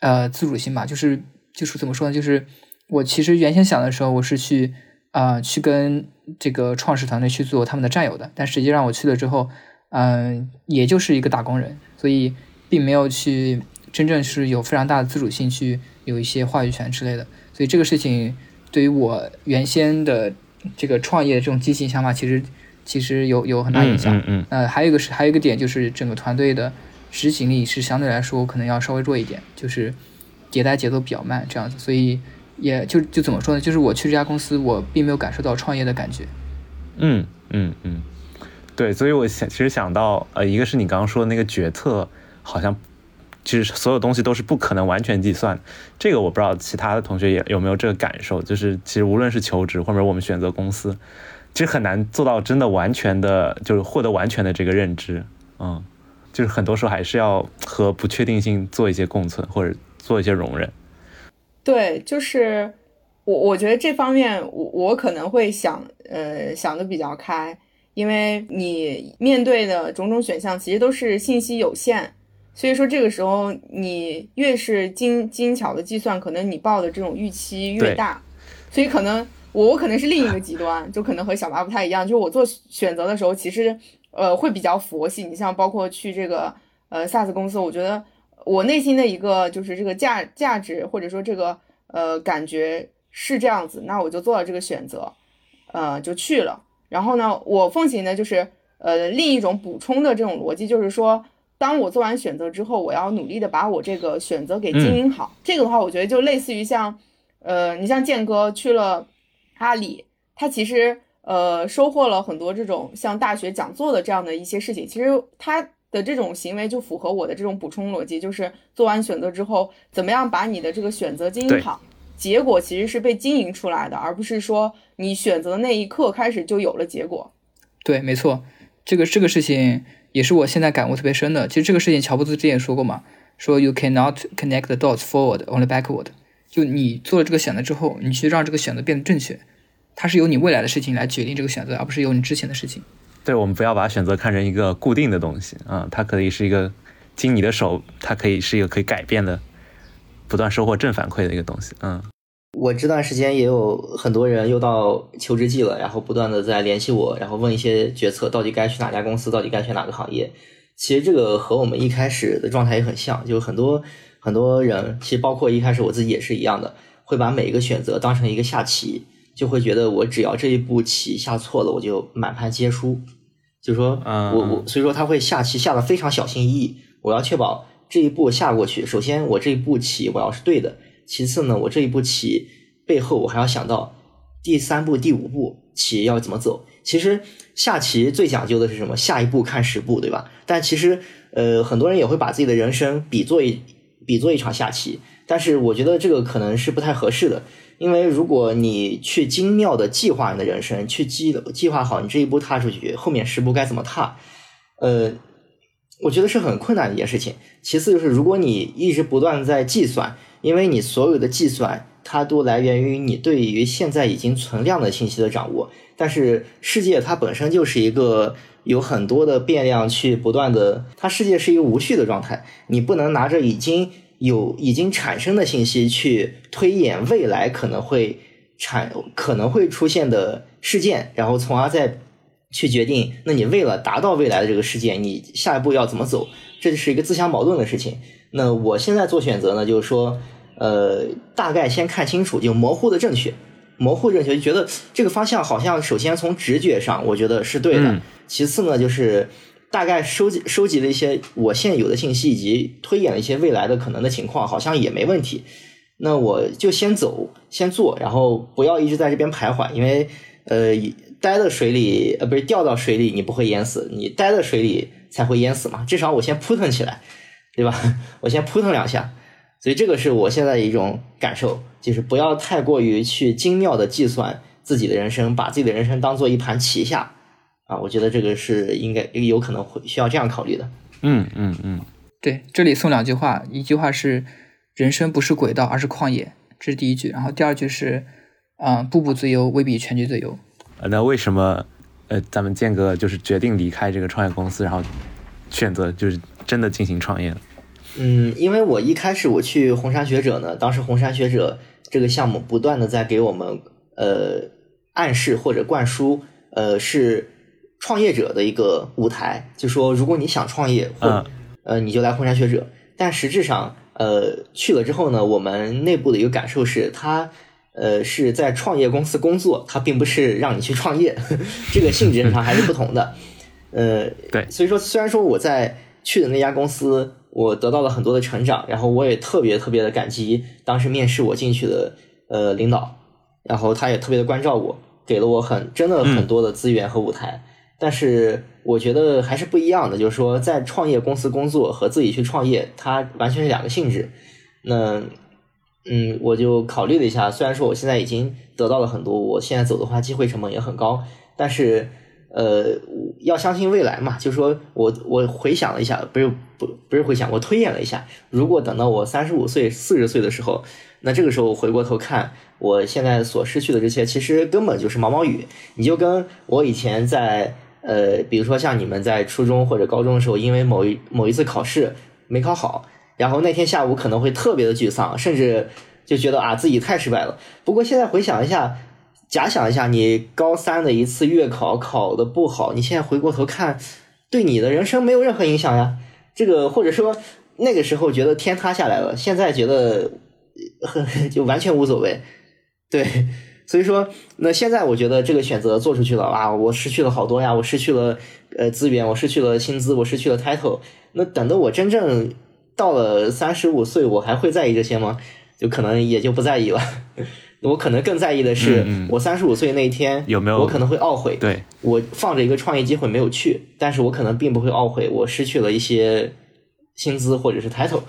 [SPEAKER 2] 呃自主性吧，就是就是怎么说呢？就是我其实原先想的时候，我是去啊去跟这个创始团队去做他们的战友的。但实际上我去了之后，嗯，也就是一个打工人，所以并没有去。真正是有非常大的自主性，去有一些话语权之类的，所以这个事情对于我原先的这个创业这种激情想法，其实其实有有很大影响。
[SPEAKER 1] 嗯嗯。
[SPEAKER 2] 呃，还有一个是还有一个点就是整个团队的执行力是相对来说可能要稍微弱一点，就是迭代节奏比较慢这样子，所以也就就怎么说呢？就是我去这家公司，我并没有感受到创业的感觉。
[SPEAKER 1] 嗯嗯嗯，对，所以我想其实想到呃，一个是你刚刚说的那个决策好像。其实所有东西都是不可能完全计算。这个我不知道其他的同学也有没有这个感受，就是其实无论是求职或者我们选择公司，其实很难做到真的完全的，就是获得完全的这个认知。嗯，就是很多时候还是要和不确定性做一些共存，或者做一些容忍。
[SPEAKER 3] 对，就是我我觉得这方面我我可能会想呃想的比较开。因为你面对的种种选项其实都是信息有限，所以说这个时候你越是精精巧的计算，可能你报的这种预期越大。所以可能我我可能是另一个极端，就可能和小八不太一样，就是我做选择的时候，其实呃会比较佛系。你像包括去这个呃 SaaS 公司，我觉得我内心的一个就是这个价价值或者说这个呃感觉是这样子，那我就做了这个选择，呃就去了。然后呢，我奉行的就是呃另一种补充的这种逻辑，就是说，当我做完选择之后，我要努力的把我这个选择给经营好。这个的话，我觉得就类似于像，呃，你像建哥去了阿里，他其实呃收获了很多这种像大学讲座的这样的一些事情。其实他的这种行为就符合我的这种补充逻辑，就是做完选择之后，怎么样把你的这个选择经营好。结果其实是被经营出来的，而不是说你选择的那一刻开始就有了结果。
[SPEAKER 2] 对，没错，这个这个事情也是我现在感悟特别深的。其实这个事情乔布斯之前说过嘛，说 You cannot connect the dots forward, only backward。就你做了这个选择之后，你去让这个选择变得正确，它是由你未来的事情来决定这个选择，而不是由你之前的事情。
[SPEAKER 1] 对，我们不要把选择看成一个固定的东西啊，它可以是一个经你的手，它可以是一个可以改变的。不断收获正反馈的一个东西，嗯，
[SPEAKER 4] 我这段时间也有很多人又到求职季了，然后不断的在联系我，然后问一些决策到底该去哪家公司，到底该选哪个行业。其实这个和我们一开始的状态也很像，就很多很多人，其实包括一开始我自己也是一样的，会把每一个选择当成一个下棋，就会觉得我只要这一步棋下错了，我就满盘皆输。就是说我我所以说他会下棋下的非常小心翼翼，我要确保。这一步下过去，首先我这一步棋我要是对的，其次呢，我这一步棋背后我还要想到第三步、第五步棋要怎么走。其实下棋最讲究的是什么？下一步看十步，对吧？但其实呃，很多人也会把自己的人生比作一比作一场下棋，但是我觉得这个可能是不太合适的，因为如果你去精妙的计划你的人生，去计计划好你这一步踏出去，后面十步该怎么踏，呃。我觉得是很困难的一件事情。其次就是，如果你一直不断在计算，因为你所有的计算它都来源于你对于现在已经存量的信息的掌握。但是世界它本身就是一个有很多的变量去不断的，它世界是一个无序的状态。你不能拿着已经有已经产生的信息去推演未来可能会产可能会出现的事件，然后从而再。去决定，那你为了达到未来的这个事件，你下一步要怎么走？这就是一个自相矛盾的事情。那我现在做选择呢，就是说，呃，大概先看清楚，就模糊的正确，模糊正确，就觉得这个方向好像首先从直觉上，我觉得是对的。其次呢，就是大概收集收集了一些我现有的信息，以及推演了一些未来的可能的情况，好像也没问题。那我就先走，先做，然后不要一直在这边徘徊，因为呃。待在水里，呃，不是掉到水里，你不会淹死，你待在水里才会淹死嘛。至少我先扑腾起来，对吧？*laughs* 我先扑腾两下，所以这个是我现在的一种感受，就是不要太过于去精妙的计算自己的人生，把自己的人生当做一盘棋下啊。我觉得这个是应该有可能会需要这样考虑的。
[SPEAKER 1] 嗯嗯嗯，
[SPEAKER 2] 对，这里送两句话，一句话是人生不是轨道，而是旷野，这是第一句。然后第二句是，嗯，步步最优未必全局最优。
[SPEAKER 1] 那为什么，呃，咱们建哥就是决定离开这个创业公司，然后选择就是真的进行创业
[SPEAKER 4] 嗯，因为我一开始我去红杉学者呢，当时红杉学者这个项目不断的在给我们呃暗示或者灌输，呃是创业者的一个舞台，就说如果你想创业，或呃你就来红杉学者。但实质上，呃去了之后呢，我们内部的一个感受是，他。呃，是在创业公司工作，他并不是让你去创业，*laughs* 这个性质上还是不同的。呃，
[SPEAKER 1] 对，
[SPEAKER 4] 所以说虽然说我在去的那家公司，我得到了很多的成长，然后我也特别特别的感激当时面试我进去的呃领导，然后他也特别的关照我，给了我很真的很多的资源和舞台。但是我觉得还是不一样的，就是说在创业公司工作和自己去创业，它完全是两个性质。那嗯，我就考虑了一下，虽然说我现在已经得到了很多，我现在走的话机会成本也很高，但是呃，要相信未来嘛。就说我我回想了一下，不是不不是回想，我推演了一下，如果等到我三十五岁、四十岁的时候，那这个时候回过头看，我现在所失去的这些，其实根本就是毛毛雨。你就跟我以前在呃，比如说像你们在初中或者高中的时候，因为某一某一次考试没考好。然后那天下午可能会特别的沮丧，甚至就觉得啊自己太失败了。不过现在回想一下，假想一下，你高三的一次月考考的不好，你现在回过头看，对你的人生没有任何影响呀。这个或者说那个时候觉得天塌下来了，现在觉得很 *laughs* 就完全无所谓。对，所以说那现在我觉得这个选择做出去了啊，我失去了好多呀，我失去了呃资源，我失去了薪资，我失去了 title。那等到我真正到了三十五岁，我还会在意这些吗？就可能也就不在意了。我可能更在意的是，我三十五岁那一天
[SPEAKER 1] 有没有？
[SPEAKER 4] 我可能会懊悔。
[SPEAKER 1] 对，
[SPEAKER 4] 我放着一个创业机会没有去，但是我可能并不会懊悔，我失去了一些薪资或者是 title。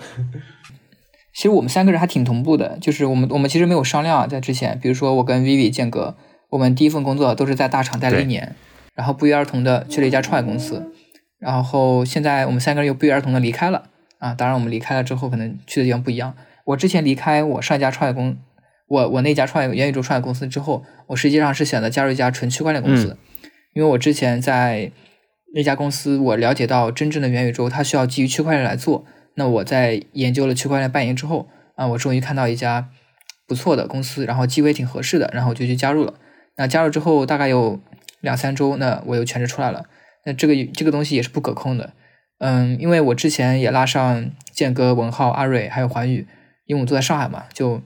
[SPEAKER 4] *laughs*
[SPEAKER 2] 其实我们三个人还挺同步的，就是我们我们其实没有商量在之前，比如说我跟 Vivi 间隔，我们第一份工作都是在大厂待了一年，然后不约而同的去了一家创业公司，然后现在我们三个人又不约而同的离开了。啊，当然，我们离开了之后，可能去的地方不一样。我之前离开我上一家创业公，我我那家创业元宇宙创业公司之后，我实际上是选择加入一家纯区块链公司，因为我之前在那家公司，我了解到真正的元宇宙它需要基于区块链来做。那我在研究了区块链半年之后，啊，我终于看到一家不错的公司，然后机会挺合适的，然后我就去加入了。那加入之后大概有两三周，那我又全职出来了。那这个这个东西也是不可控的。嗯，因为我之前也拉上建哥、文浩、阿瑞还有环宇，因为我们都在上海嘛，就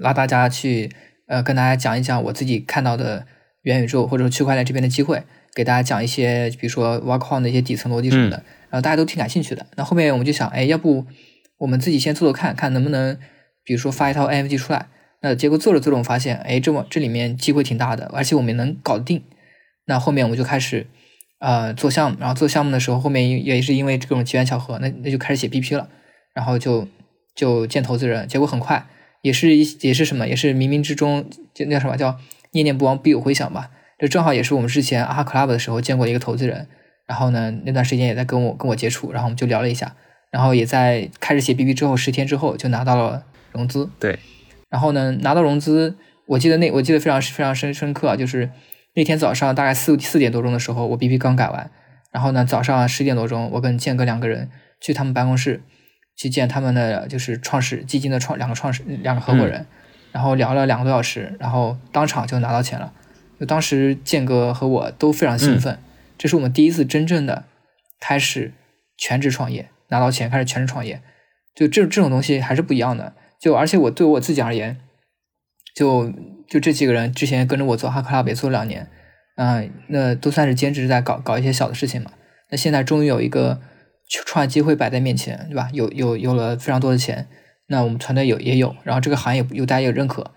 [SPEAKER 2] 拉大家去呃跟大家讲一讲我自己看到的元宇宙或者说区块链这边的机会，给大家讲一些比如说挖矿的一些底层逻辑什么的，然后大家都挺感兴趣的。那后面我们就想，哎，要不我们自己先做做看看能不能，比如说发一套 NFT 出来。那结果做着做着，我发现，哎，这么这里面机会挺大的，而且我们能搞定。那后面我们就开始。呃，做项目，然后做项目的时候，后面也是因为这种机缘巧合，那那就开始写 BP 了，然后就就见投资人，结果很快，也是一也是什么，也是冥冥之中，就那什么叫念念不忘必有回响吧。这正好也是我们之前阿哈 club 的时候见过一个投资人，然后呢那段时间也在跟我跟我接触，然后我们就聊了一下，然后也在开始写 BB 之后十天之后就拿到了融资。
[SPEAKER 1] 对，
[SPEAKER 2] 然后呢拿到融资，我记得那我记得非常非常深深刻，就是。那天早上大概四四点多钟的时候，我 BB 刚改完，然后呢，早上十点多钟，我跟建哥两个人去他们办公室去见他们的就是创始基金的创两个创始两个合伙人，然后聊了两个多小时，然后当场就拿到钱了。就当时建哥和我都非常兴奋，这是我们第一次真正的开始全职创业，拿到钱开始全职创业，就这这种东西还是不一样的。就而且我对我自己而言，就。就这几个人之前跟着我做哈克 club 也做了两年，啊，那都算是兼职在搞搞一些小的事情嘛。那现在终于有一个创业机会摆在面前，对吧？有有有了非常多的钱，那我们团队有也有，然后这个行业有大家有认可，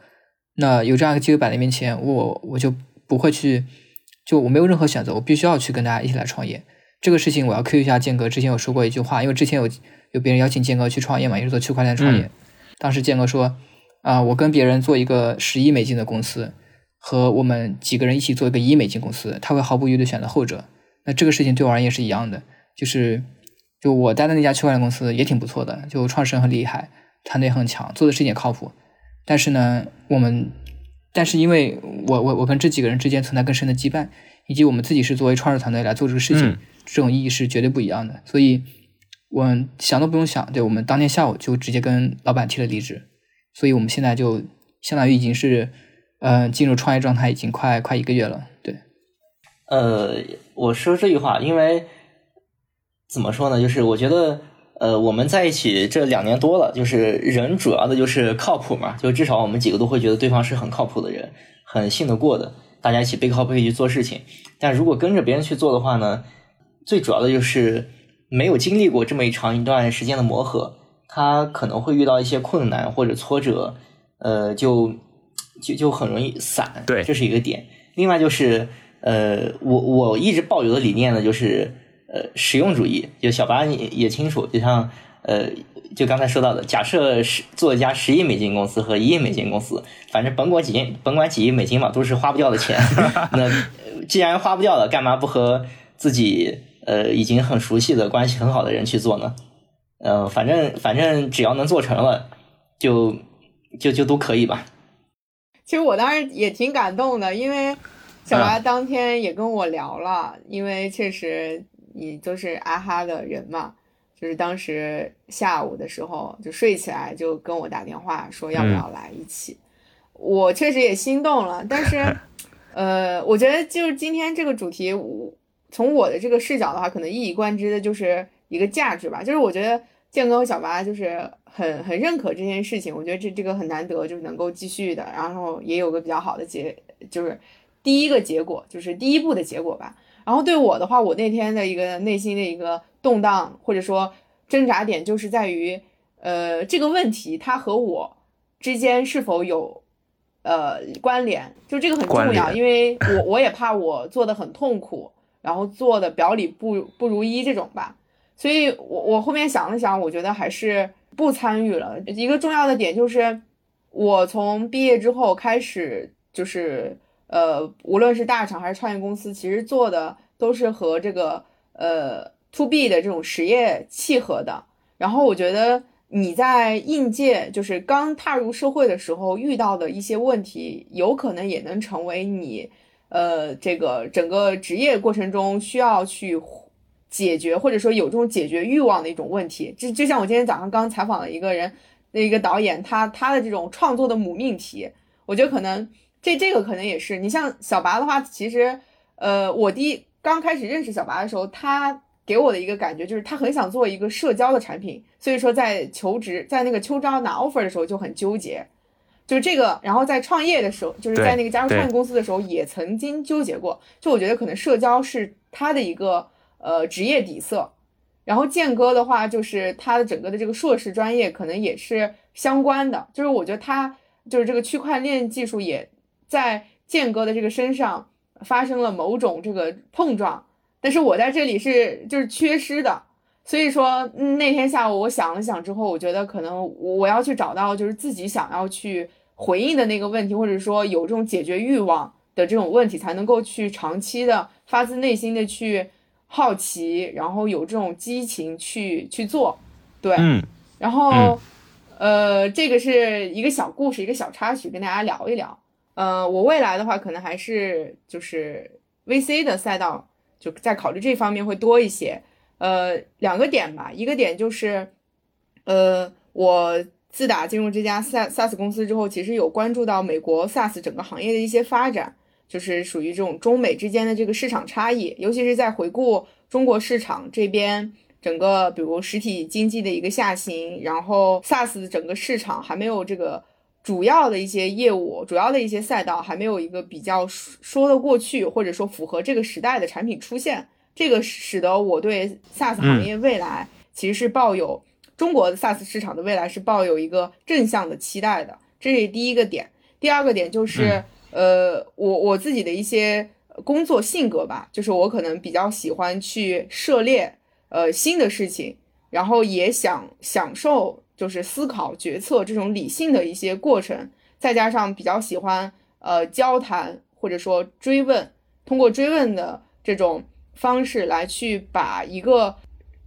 [SPEAKER 2] 那有这样一个机会摆在面前，我我就不会去，就我没有任何选择，我必须要去跟大家一起来创业。这个事情我要 Q 一下建哥，之前有说过一句话，因为之前有有别人邀请建哥去创业嘛，也是做区块链创业，当时建哥说。啊，我跟别人做一个十亿美金的公司，和我们几个人一起做一个一亿美金公司，他会毫不犹豫的选择后者。那这个事情对我而言是一样的，就是就我待的那家区块链公司也挺不错的，就创始人很厉害，团队很强，做的事情也靠谱。但是呢，我们，但是因为我我我跟这几个人之间存在更深的羁绊，以及我们自己是作为创始团队来做这个事情，这种意义是绝对不一样的。所以，我想都不用想，对我们当天下午就直接跟老板提了离职。所以我们现在就相当于已经是，呃，进入创业状态已经快快一个月了，对。
[SPEAKER 4] 呃，我说这句话，因为怎么说呢？就是我觉得，呃，我们在一起这两年多了，就是人主要的就是靠谱嘛，就至少我们几个都会觉得对方是很靠谱的人，很信得过的，大家一起背靠背去做事情。但如果跟着别人去做的话呢，最主要的就是没有经历过这么一长一段时间的磨合。他可能会遇到一些困难或者挫折，呃，就就就很容易散，
[SPEAKER 1] 对，
[SPEAKER 4] 这是一个点。另外就是，呃，我我一直抱有的理念呢，就是呃实用主义。就小八也也清楚，就像呃，就刚才说到的，假设是做一家十亿美金公司和一亿美金公司，反正甭管几亿，甭管几亿美金嘛，都是花不掉的钱。*laughs* 那既然花不掉了，干嘛不和自己呃已经很熟悉的关系很好的人去做呢？嗯，反正反正只要能做成了，就就就都可以吧。
[SPEAKER 3] 其实我当时也挺感动的，因为小白当天也跟我聊了，因为确实你都是阿哈的人嘛，就是当时下午的时候就睡起来就跟我打电话说要不要来一起，我确实也心动了，但是 *laughs* 呃，我觉得就是今天这个主题，我从我的这个视角的话，可能一以贯之的就是一个价值吧，就是我觉得建哥和小八就是。很很认可这件事情，我觉得这这个很难得，就是能够继续的，然后也有个比较好的结，就是第一个结果，就是第一步的结果吧。然后对我的话，我那天的一个内心的一个动荡或者说挣扎点，就是在于，呃，这个问题它和我之间是否有呃关联，就这个很重要，因为我我也怕我做的很痛苦，然后做的表里不不如一这种吧。所以我我后面想了想，我觉得还是。不参与了一个重要的点就是，我从毕业之后开始，就是呃，无论是大厂还是创业公司，其实做的都是和这个呃 to B 的这种实业契合的。然后我觉得你在应届，就是刚踏入社会的时候遇到的一些问题，有可能也能成为你呃这个整个职业过程中需要去。解决或者说有这种解决欲望的一种问题，就就像我今天早上刚采访了一个人，那一个导演，他他的这种创作的母命题，我觉得可能这这个可能也是你像小拔的话，其实呃，我第一刚开始认识小拔的时候，他给我的一个感觉就是他很想做一个社交的产品，所以说在求职在那个秋招拿 offer 的时候就很纠结，就是这个，然后在创业的时候，就是在那个加入创业公司的时候也曾经纠结过，就我觉得可能社交是他的一个。呃，职业底色，然后建哥的话，就是他的整个的这个硕士专业可能也是相关的，就是我觉得他就是这个区块链技术也在建哥的这个身上发生了某种这个碰撞，但是我在这里是就是缺失的，所以说那天下午我想了想之后，我觉得可能我要去找到就是自己想要去回应的那个问题，或者说有这种解决欲望的这种问题，才能够去长期的发自内心的去。好奇，然后有这种激情去去做，对，
[SPEAKER 1] 嗯，
[SPEAKER 3] 然后，呃，这个是一个小故事，一个小插曲，跟大家聊一聊。呃，我未来的话，可能还是就是 VC 的赛道，就在考虑这方面会多一些。呃，两个点吧，一个点就是，呃，我自打进入这家 SaaS 公司之后，其实有关注到美国 SaaS 整个行业的一些发展。就是属于这种中美之间的这个市场差异，尤其是在回顾中国市场这边整个，比如实体经济的一个下行，然后 SaaS 整个市场还没有这个主要的一些业务、主要的一些赛道还没有一个比较说得过去，或者说符合这个时代的产品出现，这个使得我对 SaaS 行业未来其实是抱有中国的 SaaS 市场的未来是抱有一个正向的期待的，这是第一个点。第二个点就是。呃，我我自己的一些工作性格吧，就是我可能比较喜欢去涉猎呃新的事情，然后也想享受就是思考决策这种理性的一些过程，再加上比较喜欢呃交谈或者说追问，通过追问的这种方式来去把一个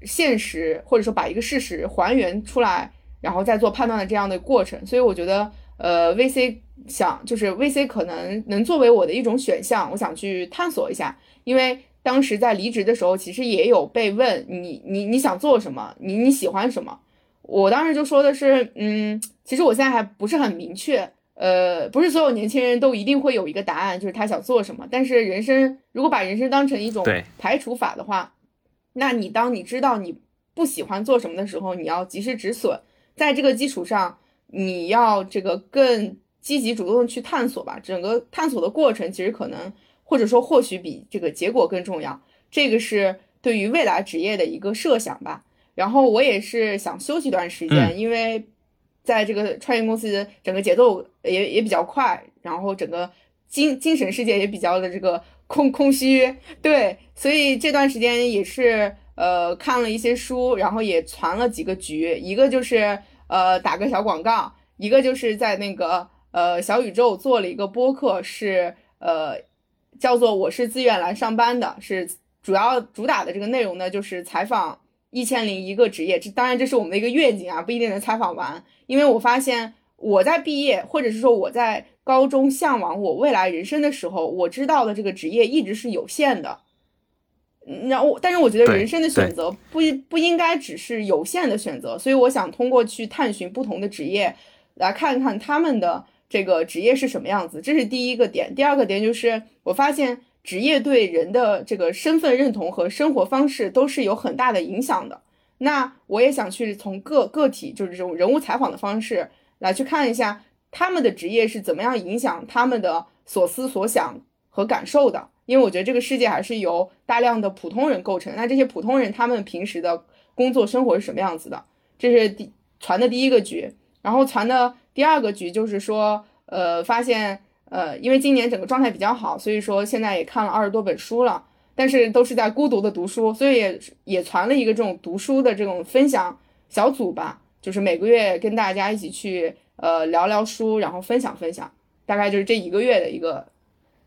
[SPEAKER 3] 现实或者说把一个事实还原出来，然后再做判断的这样的过程，所以我觉得呃 VC。想就是 VC 可能能作为我的一种选项，我想去探索一下。因为当时在离职的时候，其实也有被问你你你想做什么，你你喜欢什么。我当时就说的是，嗯，其实我现在还不是很明确，呃，不是所有年轻人都一定会有一个答案，就是他想做什么。但是人生如果把人生当成一种排除法的话，那你当你知道你不喜欢做什么的时候，你要及时止损，在这个基础上，你要这个更。积极主动的去探索吧，整个探索的过程其实可能或者说或许比这个结果更重要。这个是对于未来职业的一个设想吧。然后我也是想休息一段时间，因为在这个创业公司整个节奏也也比较快，然后整个精精神世界也比较的这个空空虚。对，所以这段时间也是呃看了一些书，然后也攒了几个局，一个就是呃打个小广告，一个就是在那个呃小宇宙做了一个播客，是呃叫做我是自愿来上班的，是主要主打的这个内容呢，就是采访一千零一个职业，这当然这是我们的一个愿景啊，不一定能采访完，因为我发现我在毕业，或者是说我在。高中向往我未来人生的时候，我知道的这个职业一直是有限的。然后，但是我觉得人生的选择不不应该只是有限的选择，所以我想通过去探寻不同的职业，来看看他们的这个职业是什么样子。这是第一个点。第二个点就是我发现职业对人的这个身份认同和生活方式都是有很大的影响的。那我也想去从个个体，就是这种人物采访的方式来去看一下。他们的职业是怎么样影响他们的所思所想和感受的？因为我觉得这个世界还是由大量的普通人构成。那这些普通人他们平时的工作生活是什么样子的？这是第传的第一个局。然后传的第二个局就是说，呃，发现呃，因为今年整个状态比较好，所以说现在也看了二十多本书了，但是都是在孤独的读书，所以也也传了一个这种读书的这种分享小组吧，就是每个月跟大家一起去。呃，聊聊书，然后分享分享，大概就是这一个月的一个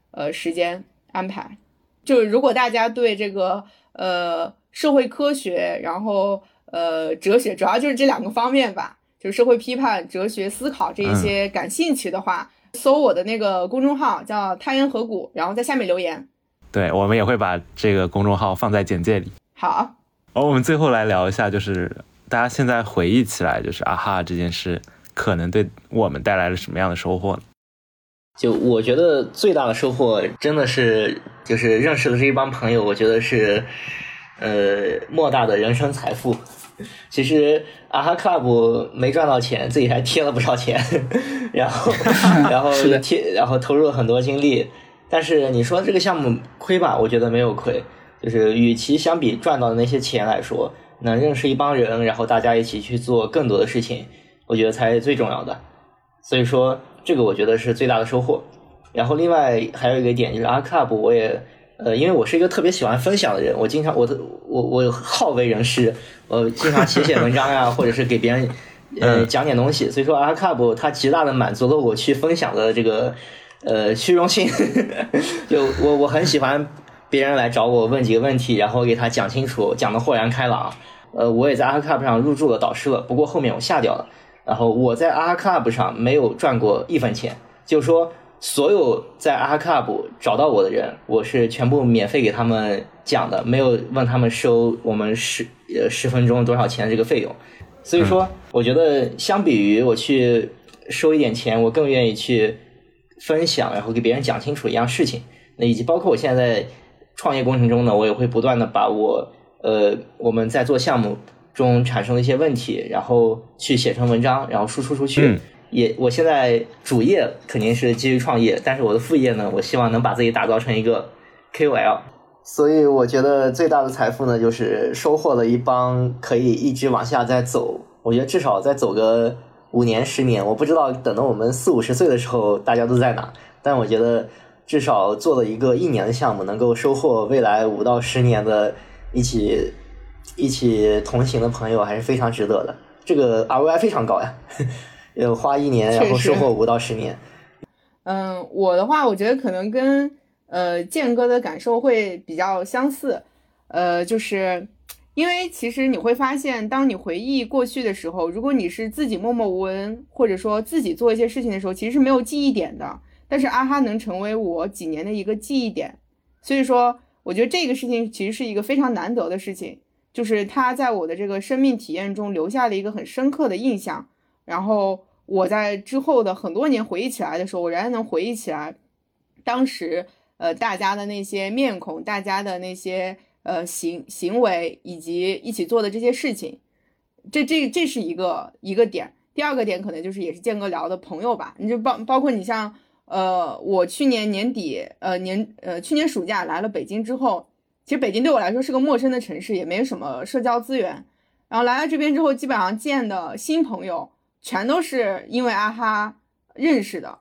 [SPEAKER 3] 呃时间安排。就是如果大家对这个呃社会科学，然后呃哲学，主要就是这两个方面吧，就是社会批判、哲学思考这一些感兴趣的话，搜我的那个公众号叫“太原河谷”，然后在下面留言。
[SPEAKER 1] 对，我们也会把这个公众号放在简介里。
[SPEAKER 3] 好。
[SPEAKER 1] 哦，我们最后来聊一下，就是大家现在回忆起来，就是啊哈这件事。可能对我们带来了什么样的收获呢？
[SPEAKER 4] 就我觉得最大的收获真的是就是认识的这一帮朋友，我觉得是呃莫大的人生财富。其实啊哈 club 没赚到钱，自己还贴了不少钱，*laughs* 然后 *laughs* 然后贴然后投入了很多精力。但是你说这个项目亏吧？我觉得没有亏。就是与其相比赚到的那些钱来说，能认识一帮人，然后大家一起去做更多的事情。我觉得才是最重要的，所以说这个我觉得是最大的收获。然后另外还有一个点就是阿 club，我也呃，因为我是一个特别喜欢分享的人，我经常我的我我好为人师，我经常写写文章呀，*laughs* 或者是给别人呃讲点东西。所以说阿 club 它极大的满足了我去分享的这个呃虚荣心，*laughs* 就我我很喜欢别人来找我问几个问题，然后给他讲清楚，讲的豁然开朗。呃，我也在阿 club 上入驻了导师了，不过后面我下掉了。然后我在阿哈 club 上没有赚过一分钱，就是说所有在阿哈 club 找到我的人，我是全部免费给他们讲的，没有问他们收我们十呃十分钟多少钱这个费用。所以说，我觉得相比于我去收一点钱，我更愿意去分享，然后给别人讲清楚一样事情。那以及包括我现在在创业过程中呢，我也会不断的把我呃我们在做项目。中产生的一些问题，然后去写成文章，然后输出出去。也，我现在主业肯定是基于创业，但是我的副业呢，我希望能把自己打造成一个 KOL。所以我觉得最大的财富呢，就是收获了一帮可以一直往下再走。我觉得至少再走个五年、十年，我不知道等到我们四五十岁的时候大家都在哪。但我觉得至少做了一个一年的项目，能够收获未来五到十年的一起。一起同行的朋友还是非常值得的，这个 ROI 非常高呀，*laughs* 要花一年然后收获五到十年。*laughs*
[SPEAKER 3] 嗯，我的话，我觉得可能跟呃建哥的感受会比较相似，呃，就是因为其实你会发现，当你回忆过去的时候，如果你是自己默默无闻，或者说自己做一些事情的时候，其实是没有记忆点的。但是阿哈能成为我几年的一个记忆点，所以说我觉得这个事情其实是一个非常难得的事情。就是他在我的这个生命体验中留下了一个很深刻的印象，然后我在之后的很多年回忆起来的时候，我仍然能回忆起来，当时呃大家的那些面孔，大家的那些呃行行为，以及一起做的这些事情，这这这是一个一个点。第二个点可能就是也是建哥聊的朋友吧，你就包包括你像呃我去年年底呃年呃去年暑假来了北京之后。其实北京对我来说是个陌生的城市，也没什么社交资源。然后来到这边之后，基本上见的新朋友全都是因为阿哈认识的。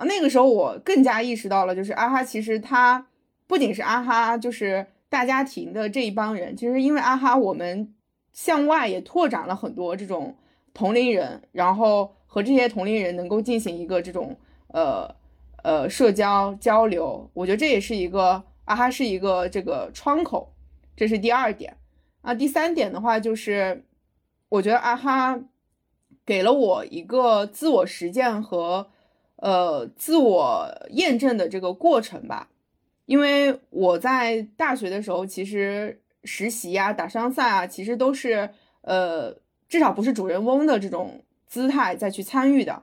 [SPEAKER 3] 那个时候我更加意识到了，就是阿哈其实他不仅是阿哈，就是大家庭的这一帮人，其实因为阿哈，我们向外也拓展了很多这种同龄人，然后和这些同龄人能够进行一个这种呃呃社交交流，我觉得这也是一个阿哈是一个这个窗口，这是第二点啊。第三点的话就是，我觉得阿哈给了我一个自我实践和呃自我验证的这个过程吧。因为我在大学的时候，其实实习呀、打商赛啊，其实都是呃，至少不是主人翁的这种姿态再去参与的。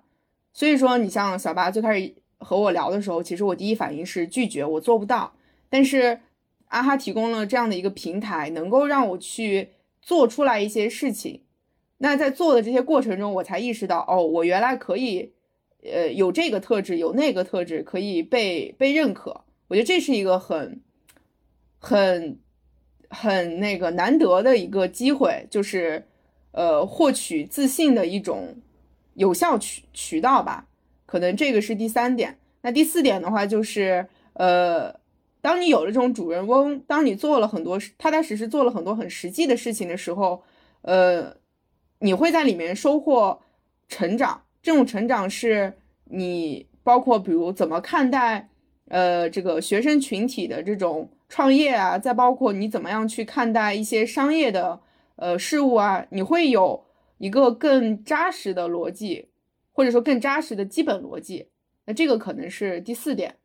[SPEAKER 3] 所以说，你像小八最开始和我聊的时候，其实我第一反应是拒绝，我做不到。但是阿哈提供了这样的一个平台，能够让我去做出来一些事情。那在做的这些过程中，我才意识到，哦，我原来可以，呃，有这个特质，有那个特质，可以被被认可。我觉得这是一个很、很、很那个难得的一个机会，就是呃获取自信的一种有效渠渠道吧。可能这个是第三点。那第四点的话，就是呃，当你有了这种主人翁，当你做了很多踏踏实实做了很多很实际的事情的时候，呃，你会在里面收获成长。这种成长是你包括比如怎么看待。呃，这个学生群体的这种创业啊，再包括你怎么样去看待一些商业的呃事物啊，你会有一个更扎实的逻辑，或者说更扎实的基本逻辑。那这个可能是第四点。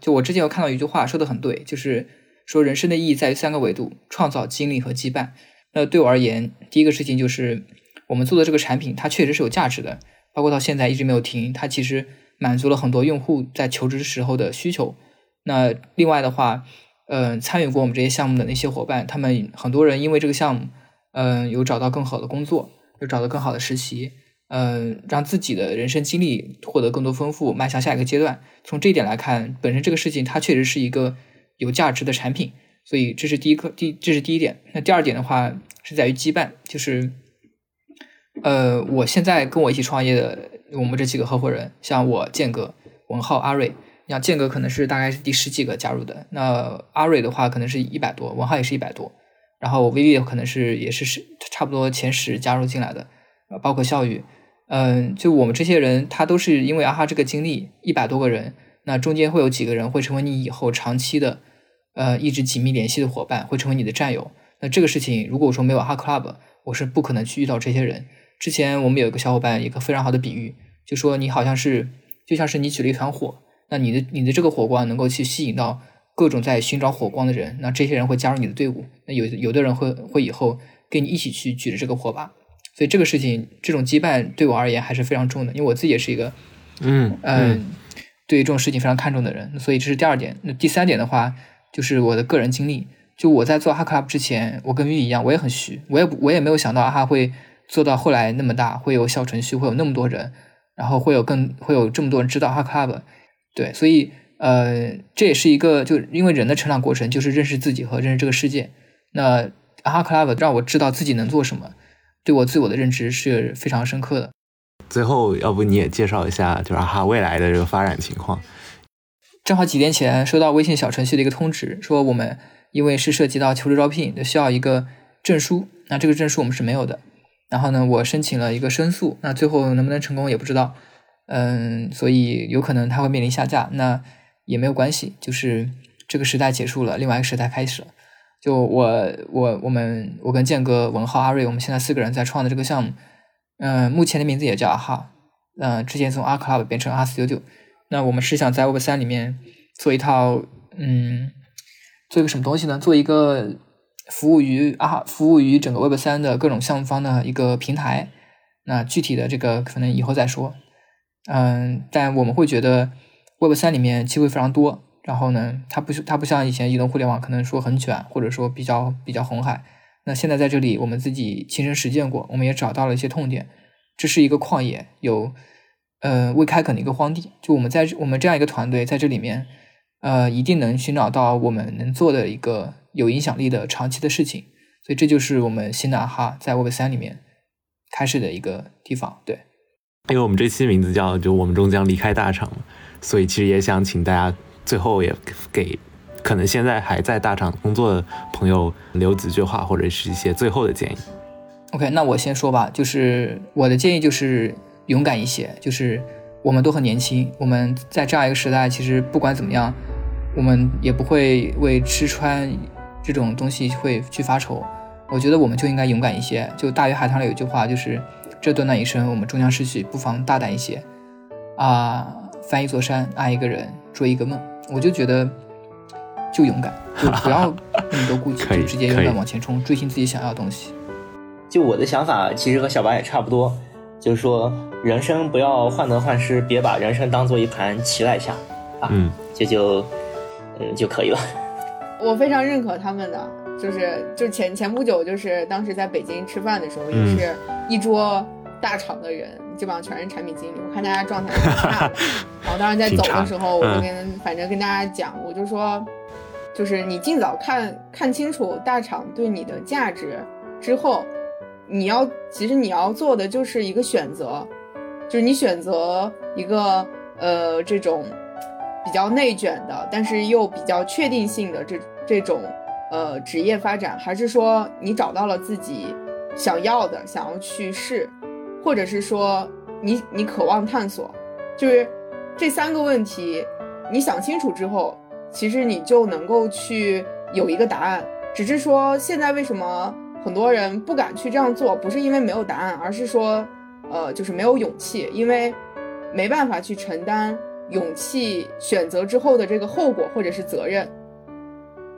[SPEAKER 2] 就我之前有看到一句话说的很对，就是说人生的意义在于三个维度：创造、经历和羁绊。那对我而言，第一个事情就是我们做的这个产品，它确实是有价值的，包括到现在一直没有停，它其实。满足了很多用户在求职时候的需求。那另外的话，嗯，参与过我们这些项目的那些伙伴，他们很多人因为这个项目，嗯，有找到更好的工作，有找到更好的实习，嗯，让自己的人生经历获得更多丰富，迈向下一个阶段。从这一点来看，本身这个事情它确实是一个有价值的产品。所以这是第一个第这是第一点。那第二点的话是在于羁绊，就是，呃，我现在跟我一起创业的。我们这几个合伙人，像我建哥、文浩、阿瑞，像建哥可能是大概是第十几个加入的，那阿瑞的话可能是一百多，文浩也是一百多，然后 VV 可能是也是是差不多前十加入进来的，包括笑宇，嗯，就我们这些人，他都是因为阿哈这个经历，一百多个人，那中间会有几个人会成为你以后长期的，呃，一直紧密联系的伙伴，会成为你的战友。那这个事情，如果说没有阿哈 Club，我是不可能去遇到这些人。之前我们有一个小伙伴，一个非常好的比喻，就说你好像是就像是你举了一团火，那你的你的这个火光能够去吸引到各种在寻找火光的人，那这些人会加入你的队伍，那有有的人会会以后跟你一起去举着这个火把，所以这个事情这种羁绊对我而言还是非常重的，因为我自己也是一个
[SPEAKER 1] 嗯
[SPEAKER 2] 嗯对于这种事情非常看重的人，所以这是第二点。那第三点的话，就是我的个人经历，就我在做哈 club 之前，我跟玉一样，我也很虚，我也我也没有想到阿哈会。做到后来那么大，会有小程序，会有那么多人，然后会有更会有这么多人知道 a club 对，所以呃，这也是一个就因为人的成长过程就是认识自己和认识这个世界。那哈 club 让我知道自己能做什么，对我自我的认知是非常深刻的。
[SPEAKER 1] 最后，要不你也介绍一下就是哈未来的这个发展情况？
[SPEAKER 2] 正好几天前收到微信小程序的一个通知，说我们因为是涉及到求职招聘，需要一个证书，那这个证书我们是没有的。然后呢，我申请了一个申诉，那最后能不能成功也不知道，嗯，所以有可能他会面临下架，那也没有关系，就是这个时代结束了，另外一个时代开始了。就我我我们我跟建哥、文浩、阿瑞，我们现在四个人在创的这个项目，嗯，目前的名字也叫阿哈，嗯，之前从阿 club 变成阿 studio，那我们是想在 Web 三里面做一套，嗯，做一个什么东西呢？做一个。服务于啊，服务于整个 Web 三的各种项目方的一个平台。那具体的这个可能以后再说。嗯，但我们会觉得 Web 三里面机会非常多。然后呢，它不它不像以前移动互联网，可能说很卷，或者说比较比较红海。那现在在这里，我们自己亲身实践过，我们也找到了一些痛点。这是一个旷野，有呃未开垦的一个荒地。就我们在我们这样一个团队在这里面，呃，一定能寻找到我们能做的一个。有影响力的长期的事情，所以这就是我们新的阿哈在 Web 三里面开始的一个地方。对，
[SPEAKER 1] 因为我们这期名字叫“就我们终将离开大厂”，所以其实也想请大家最后也给可能现在还在大厂工作的朋友留几句话，或者是一些最后的建议。
[SPEAKER 2] OK，那我先说吧，就是我的建议就是勇敢一些，就是我们都很年轻，我们在这样一个时代，其实不管怎么样，我们也不会为吃穿这种东西会去发愁。我觉得我们就应该勇敢一些。就《大鱼海棠》里有一句话，就是“这短短一生，我们终将失去，不妨大胆一些。”啊，翻一座山，爱一个人，追一个梦。我就觉得，就勇敢，就不要那么多顾忌，*laughs* 就直接勇敢往前冲，追寻自己想要的东西。
[SPEAKER 4] 就我的想法，其实和小白也差不多，就是说人生不要患得患失，别把人生当做一盘棋来下，
[SPEAKER 1] 啊，
[SPEAKER 4] 这就嗯就可以了。
[SPEAKER 3] 我非常认可他们的，就是就前前不久，就是当时在北京吃饭的时候，也
[SPEAKER 1] 嗯
[SPEAKER 3] 是一桌大厂的人，基本上全是产品经理，我看大家状态挺差的。*laughs* 然后当时在走的时候，我就跟反正跟大家讲，我就说，就是你尽早看看清楚大厂对你的价值之后，你要其实你要做的就是一个选择，就是你选择一个呃这种比较内卷的，但是又比较确定性的这这种呃职业发展，还是说你找到了自己想要的，想要去试，或者是说你你渴望探索，就是这三个问题，你想清楚之后，其实你就能够去有一个答案。只是说现在为什么很多人不敢去这样做，不是因为没有答案，而是说呃就是没有勇气，因为没办法去承担勇气选择之后的这个后果或者是责任。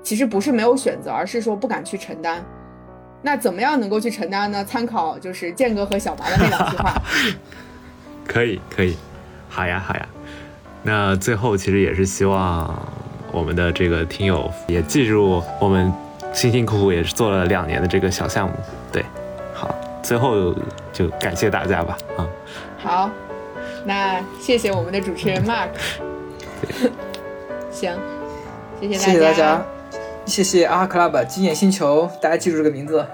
[SPEAKER 3] 其实不是没有选择，而是说不敢去承担。那怎么样能够去承担呢？参考就是建哥和小白的那两句话。*laughs*
[SPEAKER 1] 可以可以，好呀好呀。那最后其实也是希望我们的这个听友也记住我们辛辛苦苦也是做了两年的这个小项目。对，好，最后就感谢大家吧啊。
[SPEAKER 3] 好，那谢谢我们的主持人 Mark。*laughs* 行，谢谢
[SPEAKER 2] 谢谢大家，谢谢阿哈 club 金眼星球，大家记住这个名字。